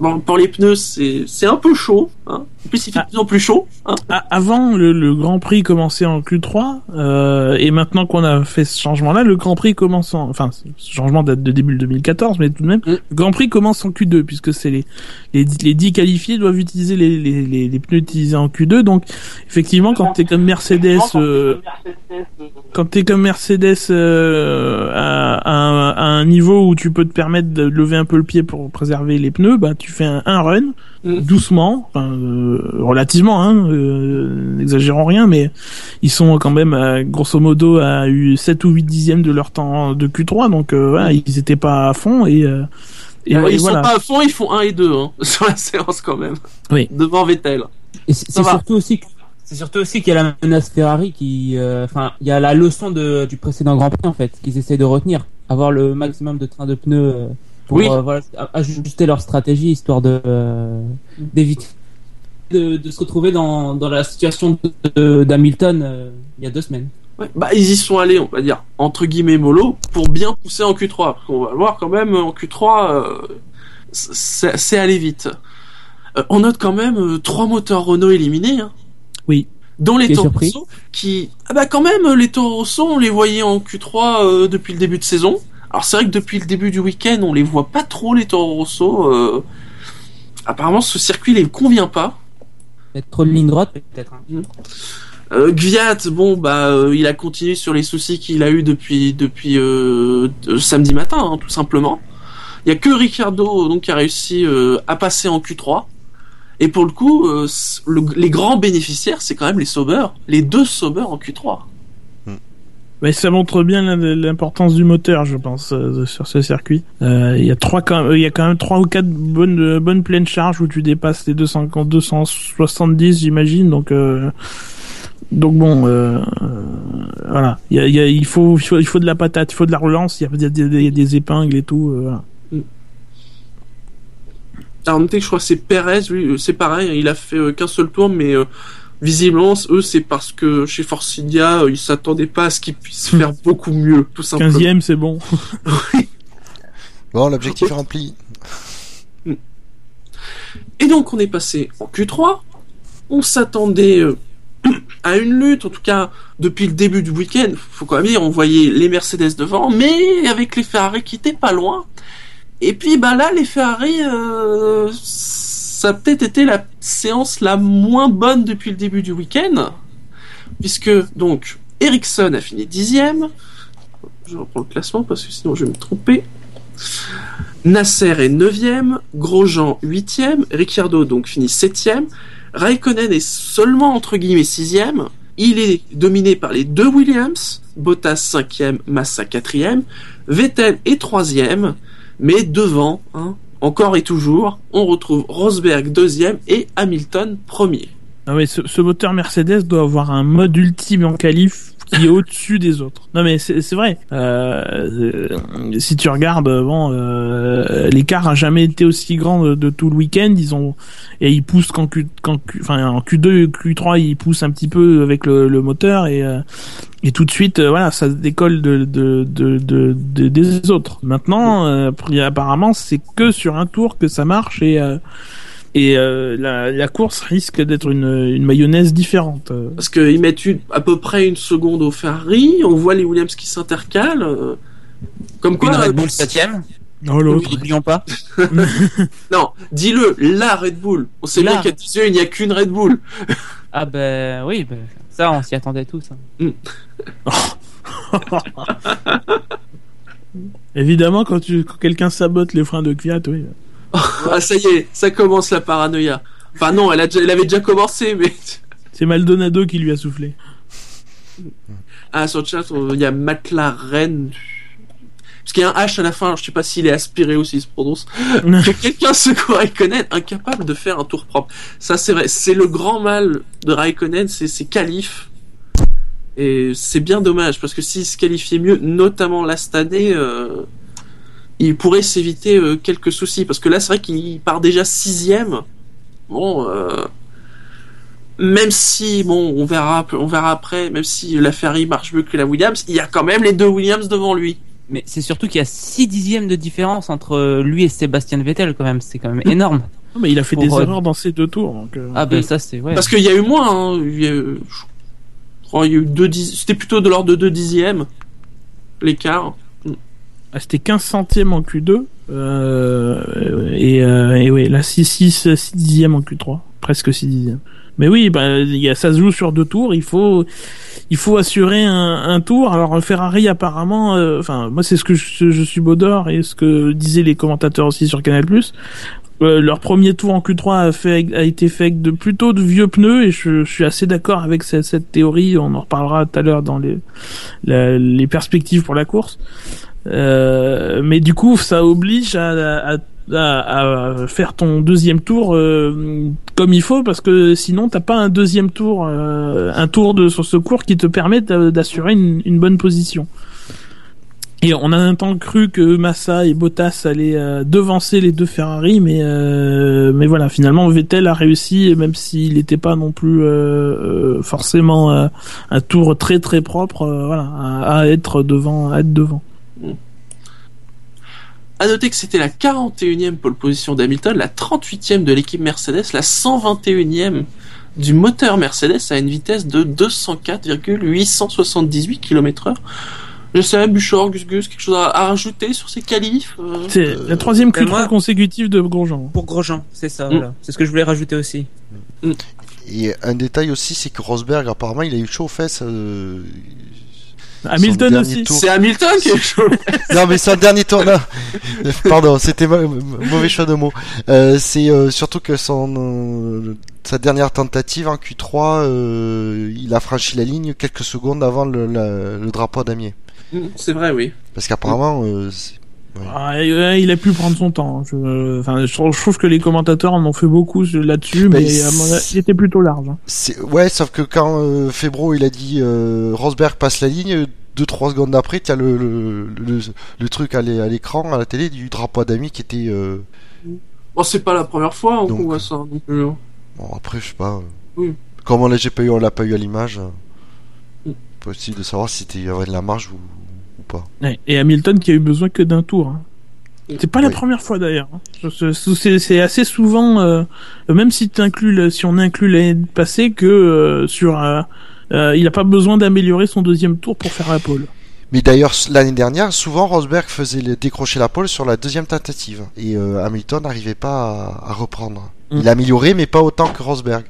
bon, pour les pneus, c'est un peu chaud. Hein. En plus, il fait de plus en plus chaud. Hein. Avant, le, le Grand Prix commençait en Q3, euh, et maintenant qu'on a fait ce changement-là, le Grand Prix commence en... Enfin, ce changement date de début 2014, mais tout de même, Mm. le Grand Prix commence en Q2, puisque c'est les, les, les 10 qualifiés doivent utiliser les, les, les, les pneus utilisés en Q2, donc effectivement, quand t'es comme Mercedes... euh, quand t'es comme Mercedes euh, à, à un, à un niveau où tu peux te permettre de lever un peu le pied pour préserver les pneus, bah tu fais un, un run Mm. doucement, enfin, euh, relativement, hein, euh, n'exagérons rien, mais ils sont quand même à, grosso modo à eu 7 ou 8 dixièmes de leur temps de Q3, donc euh, voilà, ils étaient pas à fond et, euh, et, Euh, et ils voilà. sont pas à fond, ils font 1 et 2 hein, sur la séance quand même. Oui. Devant Vettel. Et c'est surtout aussi que c'est surtout aussi qu'il y a la menace Ferrari qui, euh, enfin, il y a la leçon de, du précédent Grand Prix en fait, qu'ils essaient de retenir, avoir le maximum de trains de pneus euh, pour Oui. euh, voilà, ajuster leur stratégie histoire de euh, d'éviter de, de se retrouver dans, dans la situation de- d'Hamilton euh, il y a deux semaines. Ouais, bah ils y sont allés, on va dire, entre guillemets mollo, pour bien pousser en Q3. Parce qu'on va le voir quand même, en Q3, euh, c'est c'est allé vite. Euh, on note quand même euh, trois moteurs Renault éliminés. Hein, Oui. dont les Toro qui... Ah bah quand même, les Toro Rosso, on les voyait en Q3 euh, depuis le début de saison. Alors c'est vrai que depuis le début du week-end, on les voit pas trop, les Toro Rosso. euh, Apparemment, ce circuit les convient pas. Peut-être trop de ligne droite peut-être. hein. Euh, Gviat, bon bah euh, il a continué sur les soucis qu'il a eu depuis depuis euh, de- samedi matin, hein, tout simplement. Il y a que Ricardo donc qui a réussi à passer en Q3. Et pour le coup, le- les grands bénéficiaires, c'est quand même les Sauber, les deux Sauber en Q3. Mais ça montre bien l'im- l'importance du moteur, je pense, euh, sur ce circuit. Euh, Il y a trois, quand- il y a quand même trois ou quatre bonnes, euh, bonnes pleines charges où tu dépasses les 250, 270, j'imagine. Donc, euh, donc bon, euh, euh, voilà. Il faut, il faut, il faut de la patate, il faut de la relance. Il y a, des, épingles et tout. euh, voilà. Alors je crois que c'est Perez, lui, euh, c'est pareil, il a fait euh, qu'un seul tour, mais euh, visiblement, eux, c'est parce que chez Forcidia, euh, ils s'attendaient pas à ce qu'ils puissent faire beaucoup mieux, tout simplement. 15e, c'est bon. Bon, l'objectif est rempli. Et donc on est passé en Q3. On s'attendait euh, à une lutte, en tout cas depuis le début du week-end. Faut quand même dire, on voyait les Mercedes devant, mais avec les Ferrari qui étaient pas loin. Et puis bah là, les Ferrari, euh, ça a peut-être été la séance la moins bonne depuis le début du week-end, puisque donc Ericsson a fini dixième. Je reprends le classement parce que sinon je vais me tromper. Nasser est 9ème, Grosjean 8ème, Ricciardo donc finit 7ème, Raikkonen est seulement entre guillemets 6ème, il est dominé par les deux Williams, Bottas 5ème, Massa 4ème, Vettel est 3ème, mais devant, hein, encore et toujours, on retrouve Rosberg 2ème et Hamilton 1er. Ah ce, ce moteur Mercedes doit avoir un mode ultime en qualif qui est au-dessus des autres. Non mais c'est vrai. Euh, euh, si tu regardes, bon, euh, l'écart a jamais été aussi grand de, tout le week-end. Ils ont et ils poussent quand Q, enfin en Q2, Q3, ils poussent un petit peu avec le, moteur et euh, et tout de suite, euh, voilà, ça décolle de, de, de, de- de- des autres. Maintenant, euh, apparemment, c'est que sur un tour que ça marche et euh, et euh, la, la course risque d'être une, une mayonnaise différente. Euh, Parce qu'ils mettent une- à peu près une seconde au Ferrari, on voit les Williams qui s'intercalent. euh, comme quoi, Une Red euh, Bull 7ème, Oh l'autre. n'oublions pas. Non, dis-le, la Red Bull. On sait La. bien qu'à 18, il n'y a qu'une Red Bull. Ah ben oui, ben, ça on s'y attendait tous. hein. Évidemment, quand, tu, quand quelqu'un sabote les freins de Kvyat, oui. Ah, ça y est, ça commence la paranoïa. Enfin non, elle, a déjà- elle avait déjà commencé, mais... C'est Maldonado qui lui a soufflé. Ah, sur le chat, il y a McLaren... Parce qu'il y a un H à la fin, alors je sais pas s'il est aspiré ou s'il se prononce. que quelqu'un secoue Raikkonen, incapable de faire un tour propre. Ça, c'est vrai. C'est le grand mal de Raikkonen, c'est ses qualifs. Et c'est bien dommage, parce que s'il se qualifiait mieux, notamment là cette année, euh, il pourrait s'éviter euh, quelques soucis parce que là c'est vrai qu'il part déjà sixième. Bon, euh, même si bon, on verra, on verra après, même si la Ferrari marche mieux que la Williams, il y a quand même les deux Williams devant lui. Mais c'est surtout qu'il y a 6 dixièmes de différence entre lui et Sébastien Vettel quand même. C'est quand même énorme. Non, mais il a fait Pour, des euh, erreurs dans ces deux tours. Donc, euh, Ah ben ça c'est ouais. Parce qu'il y a eu moins. Hein. Il y a, eu- je crois il y a eu deux dix- C'était plutôt de l'ordre de deux dixièmes l'écart. C'était 15 centièmes en Q2. Euh, et, euh, et oui, là 6, 6, 6 dixièmes en Q3. Presque 6 dixièmes. Mais oui, bah, y a, ça se joue sur deux tours. Il faut, il faut assurer un, un tour. Alors Ferrari apparemment, euh, enfin moi c'est ce que je, je suis Baudor et ce que disaient les commentateurs aussi sur Canal+. Euh, leur premier tour en Q3 a, fait, a été fait de plutôt de vieux pneus et je, je suis assez d'accord avec cette, cette théorie. On en reparlera tout à l'heure dans les, la- les perspectives pour la course. Euh, mais du coup, ça oblige à, à, à- à faire ton deuxième tour euh, comme il faut parce que sinon t'as pas un deuxième tour, euh, un tour de sur ce cours qui te permet d'a- d'assurer une, une bonne position. Et on a un temps cru que Massa et Bottas allaient euh, devancer les deux Ferrari, mais euh, mais voilà, finalement Vettel a réussi, même s'il n'était pas non plus forcément un tour très très propre, voilà, à être devant, à être devant. À noter que c'était la 41e pole position d'Hamilton, la 38e de l'équipe Mercedes, la 121e du moteur Mercedes à une vitesse de 204,878 km/h. Je sais, Bouchard, Gus Gus, quelque chose à, à rajouter sur ces qualifs euh C'est Euh, la troisième ben Q3 moi- consécutive de Grosjean. Pour Grosjean, c'est ça. Mm. Voilà. C'est ce que je voulais rajouter aussi. Et un détail aussi, c'est que Rosberg, apparemment, il a eu chaud aux fesses. euh, Hamilton aussi. tour. C'est Hamilton qui est chaud. Non, mais son dernier tour, non. Pardon, c'était ma- mauvais choix de mots. Euh, c'est euh, surtout que son euh, sa dernière tentative en Q3, euh, il a franchi la ligne quelques secondes avant le, la- le drapeau damier. Mm, C'est vrai, oui. Parce qu'apparemment, euh, Ah, ouais, il a pu prendre son temps. Je, enfin, je, trouve- que les commentateurs en ont fait beaucoup là-dessus, mais, Mais à mon avis, c'est- il était plutôt large. hein. ouais, sauf que quand euh, Febro il a dit euh, Rosberg passe la ligne, deux trois secondes après, tu as le, le, le, le truc à l'é- à l'écran, à la télé, du drapeau damier qui était. euh, Bon, c'est pas la première fois hein, qu'on voit ça. donc, euh, Bon, après, je sais pas. euh, Oui. Comme on l'a j'ai pas eu, on l'a pas eu à l'image. euh, Mm. Possible de savoir si c'était il y avait de la marge ou pas. Ouais, Et Hamilton qui a eu besoin que d'un tour. hein. C'est pas la Oui. première fois d'ailleurs. hein. C'est assez souvent, euh, même si, t'inclus le- si on inclut l'année passée, que euh, sur, euh, euh, il a pas besoin d'améliorer son deuxième tour pour faire la pole. Mais d'ailleurs, l'année dernière, souvent Rosberg faisait le- décrocher la pole sur la deuxième tentative. Et euh, Hamilton n'arrivait pas à, à reprendre. Mm. Il a amélioré, mais pas autant que Rosberg.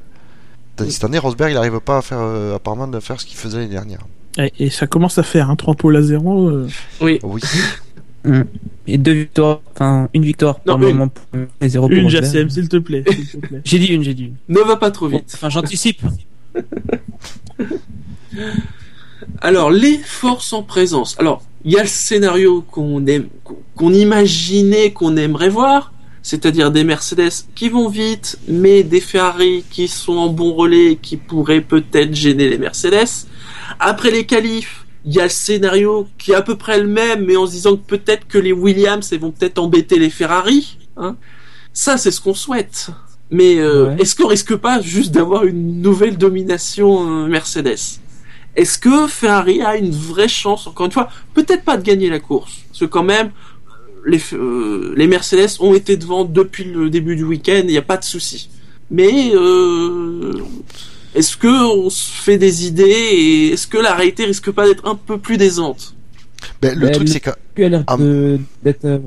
Cette année, Rosberg, il n'arrive pas à faire, euh, apparemment, de faire ce qu'il faisait l'année dernière. Et, et ça commence à faire, hein, 3 pôles à 0. euh. Oui. Oui. Et deux victoires, enfin une victoire pour Non, le une. moment pour les zéro pour Une. Jassem, s'il te plaît. s'il te plaît. J'ai dit une, j'ai dit une. Ne va pas trop vite. Enfin j'anticipe. Alors, les forces en présence. Alors, il y a le scénario qu'on aime, qu'on- qu'on imaginait, qu'on aimerait voir, c'est-à-dire des Mercedes qui vont vite, mais des Ferrari qui sont en bon relais et qui pourraient peut-être gêner les Mercedes. Après les qualifs, il y a le scénario qui est à peu près le même, mais en se disant que peut-être que les Williams vont peut-être embêter les Ferrari. Hein. Ça, c'est ce qu'on souhaite. Mais euh, Ouais. est-ce qu'on risque pas juste d'avoir une nouvelle domination euh, Mercedes? Est-ce que Ferrari a une vraie chance, encore une fois, peut-être pas de gagner la course, parce que quand même, les, euh, les Mercedes ont été devant depuis le début du week-end, il n'y a pas de souci. Mais euh, est-ce que on se fait des idées et est-ce que la réalité risque pas d'être un peu plus décente? Ben, le Ben, truc, c'est que. circuit a l'air Ah. d'être euh,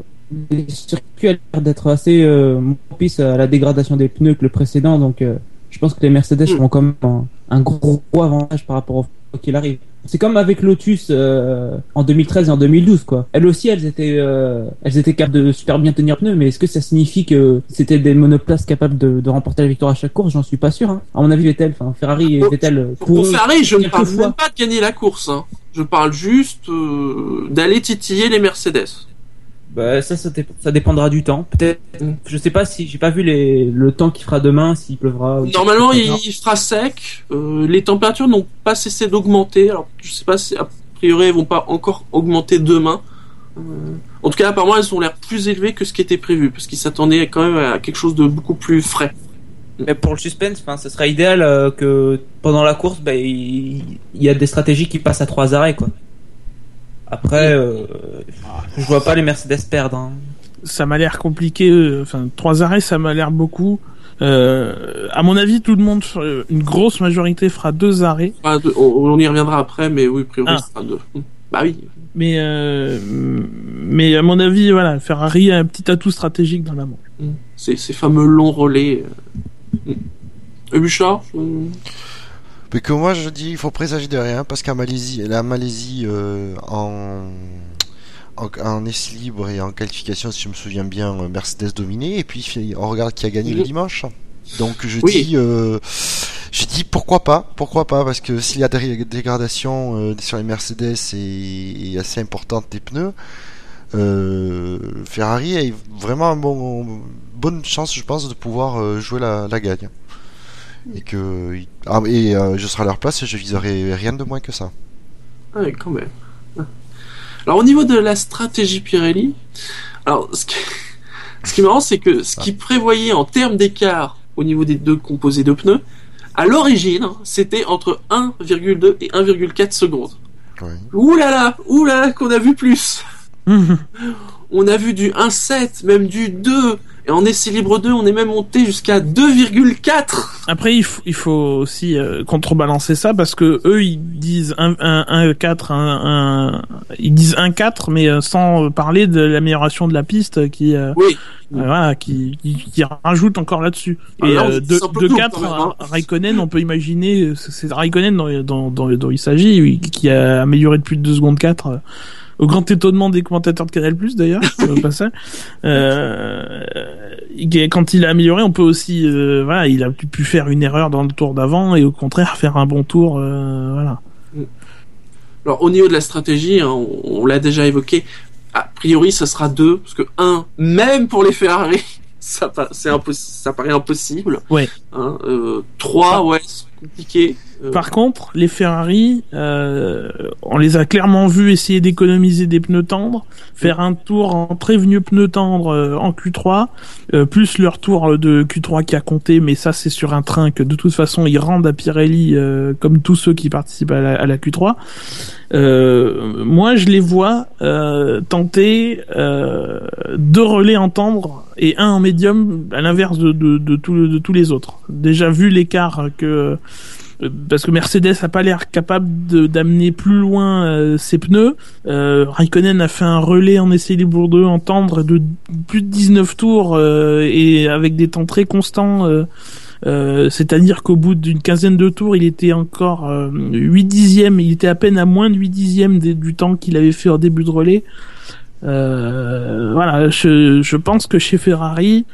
le circuit a l'air d'être assez euh, propice à la dégradation des pneus que le précédent donc euh, je pense que les Mercedes Mm. ont quand même un, un gros, gros avantage par rapport au quoi qu'il arrive. C'est comme avec Lotus euh, en 2013 et en 2012 quoi. Elles aussi elles étaient euh, elles étaient capables de super bien tenir pneus mais est-ce que ça signifie que c'était des monoplaces capables de, de remporter la victoire à chaque course? J'en suis pas sûr. Hein. À mon avis Vettel, enfin Ferrari et Vettel Pour, pour Ferrari, je ne parle même pas de gagner la course. Hein. Je parle juste euh, d'aller titiller les Mercedes. Bah, ça, ça, ça dépendra du temps. Peut-être. Mm. Je sais pas si j'ai pas vu les, le temps qu'il fera demain, s'il pleuvra. ou- Normalement, il, il fera sec. Euh, les températures n'ont pas cessé d'augmenter. Alors, je sais pas si a priori elles vont pas encore augmenter demain. Euh, En tout cas, apparemment, elles ont l'air plus élevées que ce qui était prévu, parce qu'ils s'attendaient quand même à quelque chose de beaucoup plus frais. Mais pour le suspense, enfin, ce serait idéal euh, que pendant la course, bah, il il y, a des stratégies qui passent à trois arrêts, quoi. Après, euh, je vois pas les Mercedes perdre. hein. Ça m'a l'air compliqué. euh, Enfin, trois arrêts, ça m'a l'air beaucoup. Euh, à mon avis, tout le monde, euh, une grosse majorité fera deux arrêts. Ah, on, y reviendra après, mais oui, a priori, Ah. ce sera deux. Bah oui. Mais, euh, mais à mon avis, voilà, Ferrari a un petit atout stratégique dans la manche. Ces, ces fameux longs relais. euh. Et Bouchard Mais que moi je dis, il faut présager de rien parce qu'en Malaisie, la Malaisie euh, en, en en essai libre et en qualification, si je me souviens bien, euh, Mercedes dominé et puis on regarde qui a gagné le dimanche. Donc je Oui. dis, euh, je dis pourquoi pas, pourquoi pas parce que s'il y a des dégradations euh, sur les Mercedes et, et assez importante des pneus. Ferrari a vraiment un bon, bonne chance, je pense, de pouvoir jouer la, la gagne. Et que ah, et euh, je serai à leur place et je viserai rien de moins que ça. Ah oui, quand même. Alors au niveau de la stratégie Pirelli, alors ce qui, ce qui est marrant, c'est que ce qui prévoyait en termes d'écart au niveau des deux composés de pneus, à l'origine, c'était entre 1,2 et 1,4 secondes. Ouais. Ouh là là, ouh là là, qu'on a vu plus. On a vu du 1,7, même du 2. Et en essai libre 2, on est même monté jusqu'à 2,4. Après, il faut, il faut aussi euh, contrebalancer ça parce que eux, ils disent 1, 1, 1 4, 1, 1, ils disent 1 4, mais euh, sans parler de l'amélioration de la piste qui, euh, Oui. euh, voilà, qui, qui, qui rajoute encore là-dessus. Ah, Et là, euh, de, simple de tout, 4, quand même, hein. Raikkonen, on peut imaginer, c'est Raikkonen dont, dont, dont, dont il s'agit, qui a amélioré de plus de 2 secondes 4. Au grand étonnement des commentateurs de Canal+, d'ailleurs, au passage. Euh, quand il a amélioré, on peut aussi, euh, voilà, il a pu- faire une erreur dans le tour d'avant et au contraire faire un bon tour, euh, voilà. Alors au niveau de la stratégie, hein, on, on l'a déjà évoqué. A priori, ça sera deux, parce que un, même pour les Ferrari, ça, c'est ça paraît impossible. Ouais. Hein, euh, trois, ouais, c'est compliqué. Euh, Par contre, les Ferrari, euh, on les a clairement vus essayer d'économiser des pneus tendres, faire un tour en très vieux pneus tendres euh, en Q3, euh, plus leur tour de Q3 qui a compté, mais ça c'est sur un train que de toute façon ils rendent à Pirelli euh, comme tous ceux qui participent à la, à la Q3. Euh, moi, je les vois tenter deux relais en tendre et un en médium, à l'inverse de, de, de, de tous les autres. Déjà vu l'écart que parce que Mercedes a pas l'air capable d'amener plus loin euh, ses pneus. Euh, Raikkonen a fait un relais en essai libre 2 en tendre de plus de 19 tours euh, et avec des temps très constants. euh, euh, C'est-à-dire qu'au bout d'une quinzaine de tours, il était encore euh, 8 dixièmes, il était à peine à moins de 8 dixièmes du temps qu'il avait fait au début de relais. Euh, voilà, je, je pense que chez Ferrari,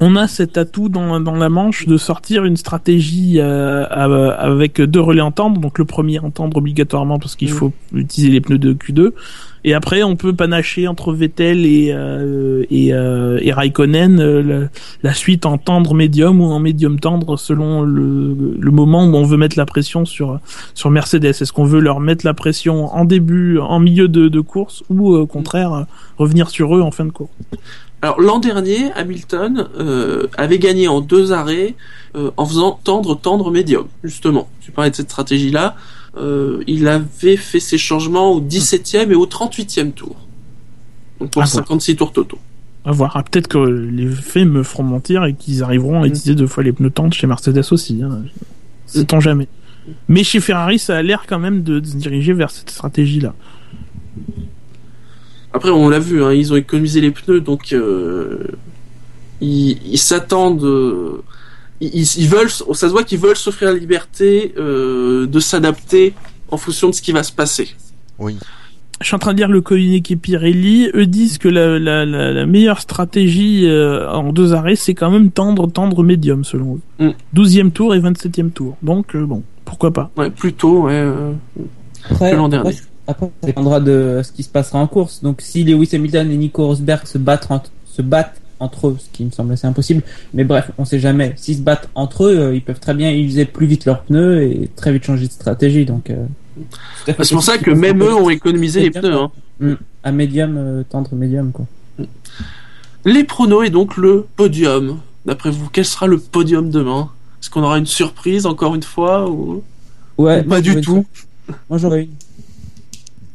on a cet atout dans, dans la manche de sortir une stratégie euh, avec deux relais en tendre. Donc le premier en tendre obligatoirement parce qu'il Mm. faut utiliser les pneus de Q2. Et après on peut panacher entre Vettel et euh, et, euh, et Raikkonen euh, la suite en tendre médium ou en médium tendre selon le, le moment où on veut mettre la pression sur sur Mercedes. Est-ce qu'on veut leur mettre la pression en début, en milieu de, de course ou au contraire revenir sur eux en fin de course? Alors l'an dernier, Hamilton euh, avait gagné en deux arrêts euh, en faisant tendre, tendre, médium. Justement, tu parlais de cette stratégie-là. Euh, il avait fait ses changements au 17e et au 38e tour. Donc pour Ah bon. 56 tours totaux. À voir. Ah, Peut-être que les faits me feront mentir et qu'ils arriveront à Mm. utiliser deux fois les pneus tendres chez Mercedes aussi. Hein. Sait-on jamais. Mais chez Ferrari, ça a l'air quand même de se diriger vers cette stratégie-là. Après, on l'a vu, hein, ils ont économisé les pneus, donc euh, ils s'attendent. euh, ils, ils- ils veulent, ça se voit qu'ils veulent s'offrir la liberté euh, de s'adapter en fonction de ce qui va se passer. Oui. Je suis en train de lire le communiqué Pirelli. Eux disent que la, la, la, la meilleure stratégie euh, en deux arrêts, c'est quand même tendre, tendre médium selon eux. Mm. 12e tour et 27e tour. Donc, euh, bon, pourquoi pas. Ouais, plutôt, ouais. euh, Après, Que l'an dernier. Après, ça dépendra de ce qui se passera en course. Donc, si Lewis Hamilton et Nico Rosberg se battent, entre, se battent entre eux, ce qui me semble assez impossible, mais bref, on sait jamais. S'ils se battent entre eux, euh, ils peuvent très bien utiliser plus vite leurs pneus et très vite changer de stratégie. Donc, euh, à c'est pour ça que même eux ont économisé les pneus. Hein. Mm. un médium, euh, tendre médium, quoi. Les pronos et donc le podium. D'après vous, quel sera le podium demain? Est-ce qu'on aura une surprise encore une fois ou... Ouais, pas du tout? Moi, j'aurais une.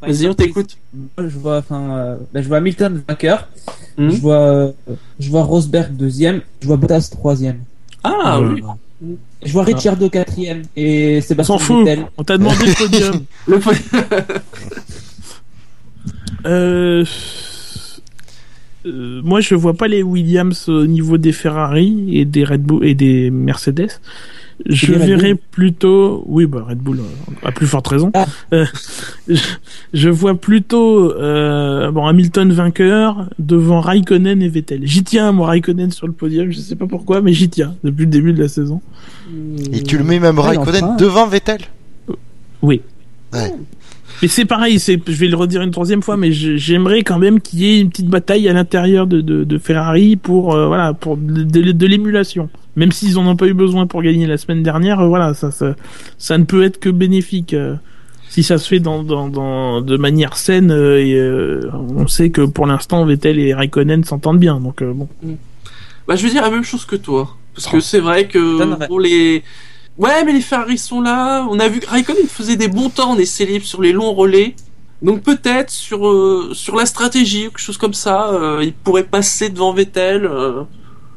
Vas-y, on t'écoute. Je vois, enfin, euh, ben, je vois Hamilton vainqueur. Hmm Je vois, euh, je vois Rosberg deuxième. Je vois Bottas troisième. Ah Euh, oui. Je vois Ricciardo quatrième et On Sébastien. Vettel. On t'a demandé le podium. Le Euh, euh, moi, je vois pas les Williams au niveau des Ferrari et des Red Bull et des Mercedes. Je verrais plutôt, oui, bah Red Bull euh, à plus forte raison. Ah. Euh, je, je vois plutôt euh, bon Hamilton vainqueur devant Raikkonen et Vettel. J'y tiens moi Raikkonen sur le podium. Je sais pas pourquoi, mais j'y tiens depuis le début de la saison. Et tu le mets même Ouais, Raikkonen enfin. devant Vettel? Oui. Ouais. Mais c'est pareil, c'est, je vais le redire une troisième fois, mais j'aimerais quand même qu'il y ait une petite bataille à l'intérieur de, de, de Ferrari pour euh, voilà pour de, de- de l'émulation. Même s'ils en ont pas eu besoin pour gagner la semaine dernière, euh, voilà ça, ça ça ne peut être que bénéfique euh, si ça se fait dans, dans, dans de manière saine. euh, et euh, on sait que pour l'instant Vettel et Raikkonen s'entendent bien, donc euh, bon. Bah, je vais dire la même chose que toi. Parce que c'est vrai que pour les. Ouais, mais les Ferrari sont là. On a vu que Raikkonen faisait des bons temps en essai libre sur les longs relais. Donc peut-être sur euh, sur la stratégie ou quelque chose comme ça, euh, il pourrait passer devant Vettel. euh.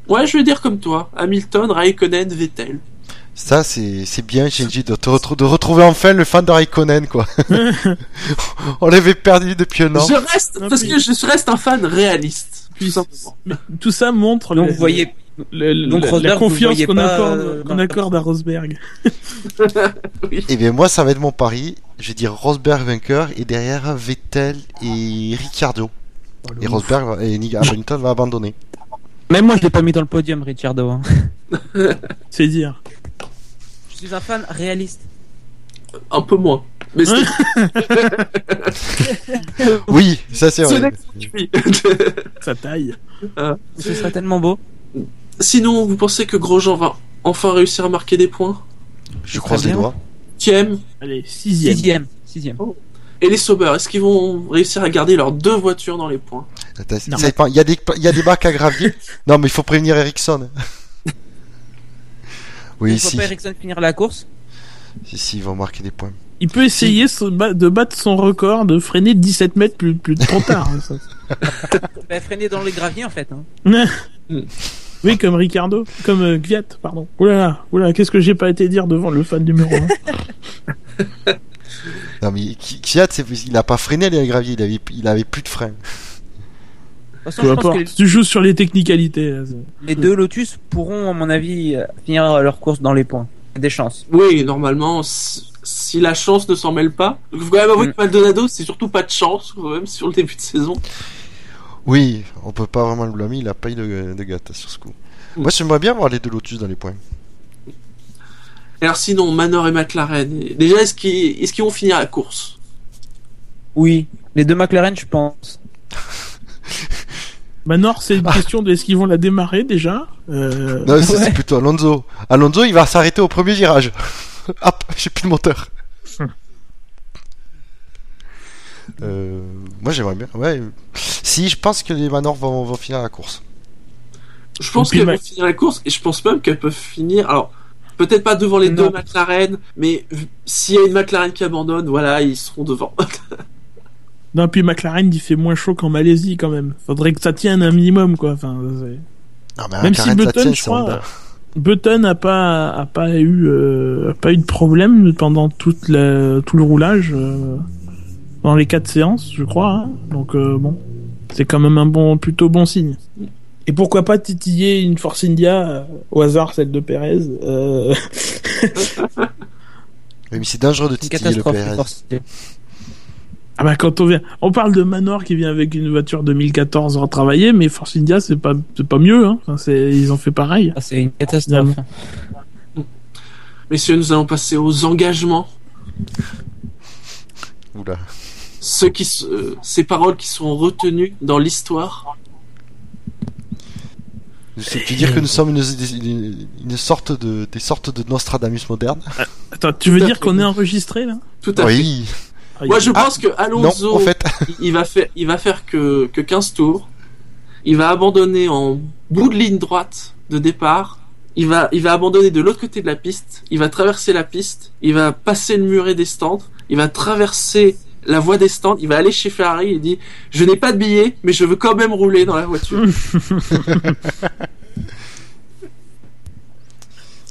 Ouais, je vais dire comme toi. Hamilton, Raikkonen, Vettel. Ça, c'est c'est bien, Shinji, de, te de retrouver enfin le fan de Raikkonen, quoi. On l'avait perdu depuis un an. Je reste Non, parce que je reste un fan réaliste. Tout tout ça montre Donc le- vous voyez, le- le- donc la- confiance qu'on accorde, euh, accorde à Rosberg. Et bien moi, ça va être mon pari. Je vais dire Rosberg vainqueur et derrière Vettel et Ricciardo. Et Rosberg et Hamilton va abandonner. même moi je l'ai pas mis dans le podium, Ricciardo. hein. C'est dire. Je suis un fan réaliste. Un peu moins. Mais Oui, ça c'est ce vrai. Sa taille. Ce serait tellement beau. Sinon, vous pensez que Grosjean va enfin réussir à marquer des points? Je croise les doigts. Allez, sixième. Sixième. Sixième. Et les Sauber, est-ce qu'ils vont réussir à garder leurs deux voitures dans les points? Attends, Non, ça mais- dépend. Il y a des il y a des bacs à gravier. non, mais il faut prévenir Ericsson. Oui, Il faut si. pas Ericsson finir la course? Si, si, ils vont marquer des points. Il peut essayer de battre son record de freiner 17 mètres plus, plus trop tard. hein, ça. Bah, freiner dans les graviers en fait. Hein. Oui, comme Ricardo, comme euh, pardon. Oulala, oulala, qu'est-ce que j'ai pas été dire devant le fan numéro 1 Non, mais c'est- il a pas freiné les graviers. Il avait, il avait plus de frein. Façon, je pense tu joues sur les technicalités. là, les deux Lotus pourront, à mon avis, euh, finir leur course dans les points. Des chances. Oui, normalement, si, la chance ne s'en mêle pas. Il faut quand même avouer Mm. que Maldonado, c'est surtout pas de chance, quand même, sur le début de saison. Oui, on peut pas vraiment le blâmer. Il a pas eu de, de gâte sur ce coup. Moi, j'aimerais bien voir les deux Lotus dans les points. Alors sinon, Manor et McLaren, déjà, est-ce qu'ils est vont finir la course? Oui. Les deux McLaren, je pense. Nord, c'est une question de est-ce qu'ils vont la démarrer déjà? Euh, Non, Ouais. c'est plutôt Alonso. Alonso, il va s'arrêter au premier virage. Hop, j'ai plus de moteur. Euh, moi, j'aimerais bien. Ouais. Si, je pense que les Manor vont, vont finir la course. Je pense qu'elles vont finir la course, et je pense même qu'elles peuvent finir... Alors, peut-être pas devant les Non. deux McLaren, mais s'il y a une McLaren qui abandonne, voilà, ils seront devant. Non, puis McLaren, il fait moins chaud qu'en Malaisie quand même. Faudrait que ça tienne un minimum, quoi. Enfin, c'est- Non, mais Même si Button, je crois. Button a pas a pas eu euh, a pas eu de problème pendant toute la, tout le roulage euh, dans les quatre séances, je crois. hein. Donc euh, bon, c'est quand même un bon plutôt bon signe. Et pourquoi pas titiller une Force India euh, au hasard celle de Perez euh, Oui, mais c'est dangereux de titiller le Force. Ah bah quand on vient, on parle de Manor qui vient avec une voiture 2014 retravaillée, mais Force India c'est pas c'est pas mieux. Hein. Enfin, c'est ils ont fait pareil. Ah, c'est une catastrophe. Messieurs, nous allons passer aux engagements. Oula. Ceux qui, se- euh, ces paroles qui seront retenues dans l'histoire. Tu veux dire que nous sommes une, une, une sorte de, des sortes de Nostradamus modernes Attends, tu veux dire qu'on est enregistré là? Tout à fait. Oui. Moi, je Ah, pense que Non, Alonso, en fait, il va faire, il va faire que, que 15 tours. Il va abandonner en bout de ligne droite de départ. Il va, il va abandonner de l'autre côté de la piste. Il va traverser la piste. Il va passer le muret des stands. Il va traverser la voie des stands. Il va aller chez Ferrari et dit, je n'ai pas de billet, mais je veux quand même rouler dans la voiture.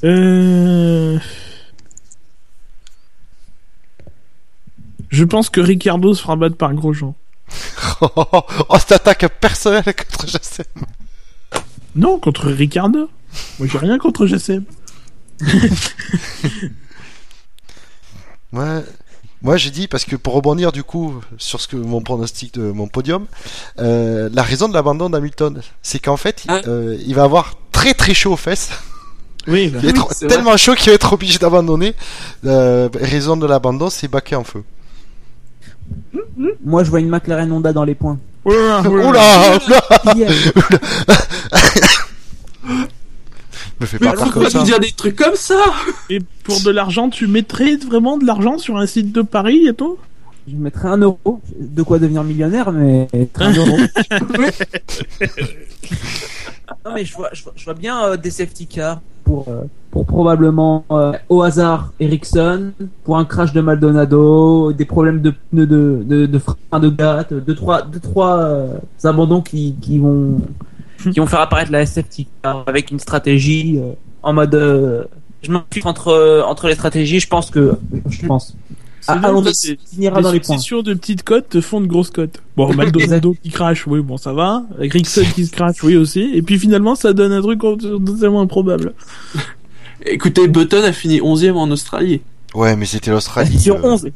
Euh... Je pense que Ricardo se fera battre par Grosjean. oh, cette attaque personnelle contre Jacem. Non, contre Ricardo. Moi, j'ai rien contre GSM. Ouais. Moi, j'ai dit parce que pour rebondir du coup sur ce que mon pronostic de mon podium, euh, la raison de l'abandon d'Hamilton, c'est qu'en fait, il, Ah. euh, il va avoir très très chaud aux fesses. Oui, bah, Il va être c'est tellement chaud qu'il va être obligé d'abandonner. Euh, raison de l'abandon, c'est baqué en feu. Moi, je vois une McLaren Honda dans les points. Oula, oula est- Me fais Mais pas peur pourquoi comme ça. tu dire des trucs comme ça Et pour de l'argent, tu mettrais vraiment de l'argent sur un site de Paris et tout? Je mettrais un euro. De quoi devenir millionnaire, mais un euro. non, mais je vois, je vois, je vois bien euh, des safety cars pour, euh, pour probablement euh, au hasard Ericsson, pour un crash de Maldonado, des problèmes de pneus de, de, de frein de gâte, deux trois, deux, trois euh, abandons qui, qui vont qui vont faire apparaître la car avec une stratégie euh, en mode. euh, je m'infiltre entre euh, entre les stratégies. Je pense que je pense. C'est Ah, finira Les dans les points. successions de petites cotes te font de grosses cotes. Bon, Maldonado qui crache, oui, bon, ça va. Rickson qui se crache, oui aussi. Et puis finalement, ça donne un truc totalement improbable. Écoutez, Button a fini 11ème en Australie. Ouais, mais c'était l'Australie. Sur euh, 11.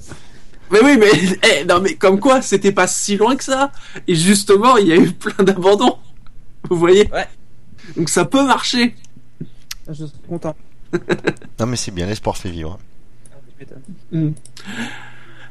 Mais oui, mais eh, non, mais comme quoi, c'était pas si loin que ça. Et justement, il y a eu plein d'abandons. Vous voyez Ouais. Donc ça peut marcher. Je suis content. Non, mais c'est bien, l'espoir fait vivre.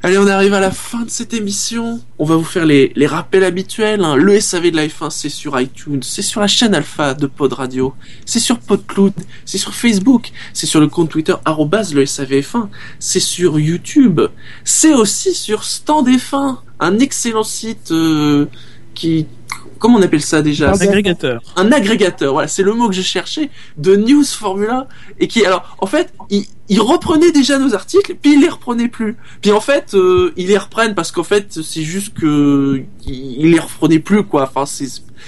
Allez, on arrive à la fin de cette émission. On va vous faire les, les rappels habituels. hein. Le SAV de la F1, c'est sur iTunes, c'est sur la chaîne Alpha de Pod Radio, c'est sur PodCloud, c'est sur Facebook, c'est sur le compte Twitter arrobase le SAVF1, c'est sur YouTube, c'est aussi sur Stand F1, un excellent site euh, qui... Comment on appelle ça déjà Un agrégateur. un agrégateur, voilà, c'est le mot que je cherchais, de news Formula, et qui, alors, en fait, il, il reprenait déjà nos articles, puis il les reprenait plus. Puis en fait, euh, ils les reprennent parce qu'en fait, c'est juste que il il les reprenait plus, quoi. Enfin, c'est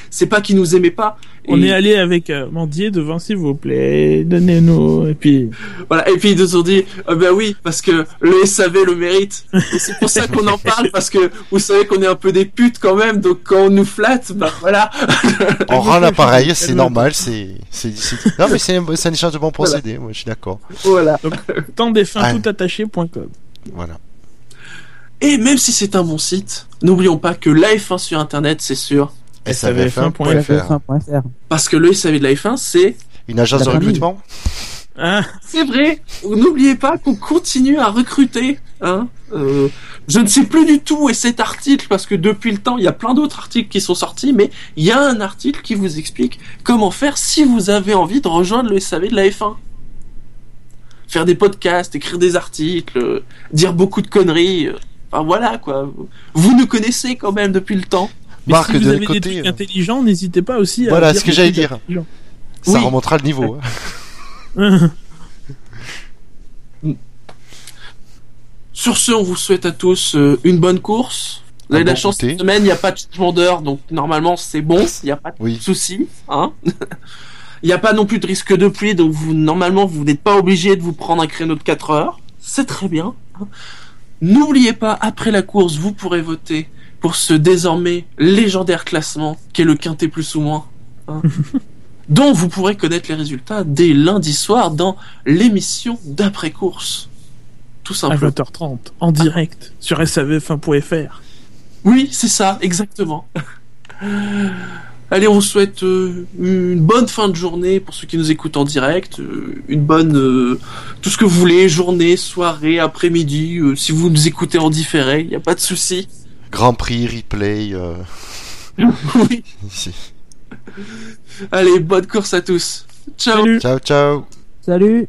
c'est pas qu'ils nous aimaient pas. On est allé avec euh, Mandier devant, s'il vous plaît, donnez-nous. Et puis, voilà. Et puis ils nous ont dit, ah ben oui, parce que le SAV le mérite. Et c'est pour ça qu'on en parle, parce que vous savez qu'on est un peu des putes quand même, donc quand on nous flatte, bah voilà. On rend l'appareil, c'est normal, c'est, non, mais c'est, un- échange de bons procédés, moi, je suis d'accord. voilà. tant des fins Ah. tout attaché.com. Voilà. Et même si c'est un bon site, n'oublions pas que la F1 sur Internet, c'est sûr. SAVF1.fr. FR. Parce que le SAV de la F1, c'est Une agence de recrutement? Ah, c'est vrai. N'oubliez pas qu'on continue à recruter. Hein Euh, je ne sais plus du tout où est cet article parce que depuis le temps, il y a plein d'autres articles qui sont sortis, mais il y a un article qui vous explique comment faire si vous avez envie de rejoindre le SAV de la F1. Faire des podcasts, écrire des articles, euh, dire beaucoup de conneries. euh, Enfin voilà quoi. Vous nous connaissez quand même depuis le temps. Mais Marc, si vous de avez l'autre des côté, trucs euh, intelligents, n'hésitez pas aussi à Voilà dire ce que j'allais dire. Ça Oui. remontera le niveau. hein. Sur ce, on vous souhaite à tous euh, une bonne course. Vous avez Un de la bon chance goûter. cette semaine, il n'y a pas de changement d'heure, donc normalement c'est bon, il n'y a pas de Oui. souci. Hein il n'y a pas non plus de risque de pluie, donc vous normalement vous n'êtes pas obligé de vous prendre un créneau de 4 heures. C'est très bien. hein. N'oubliez pas, après la course, vous pourrez voter pour ce désormais légendaire classement qui est le quintet plus ou moins. hein, dont vous pourrez connaître les résultats dès lundi soir dans l'émission d'après-course. Tout À simplement. 20h30, en direct, sur savf1.fr. Oui, c'est ça, exactement. Allez, on vous souhaite euh, une bonne fin de journée pour ceux qui nous écoutent en direct, euh, une bonne euh, tout ce que vous voulez, journée, soirée, après-midi, euh, si vous nous écoutez en différé, il n'y a pas de souci. Grand Prix, replay, euh, oui. ici. Allez, bonne course à tous. Ciao. Salut Ciao, ciao. Salut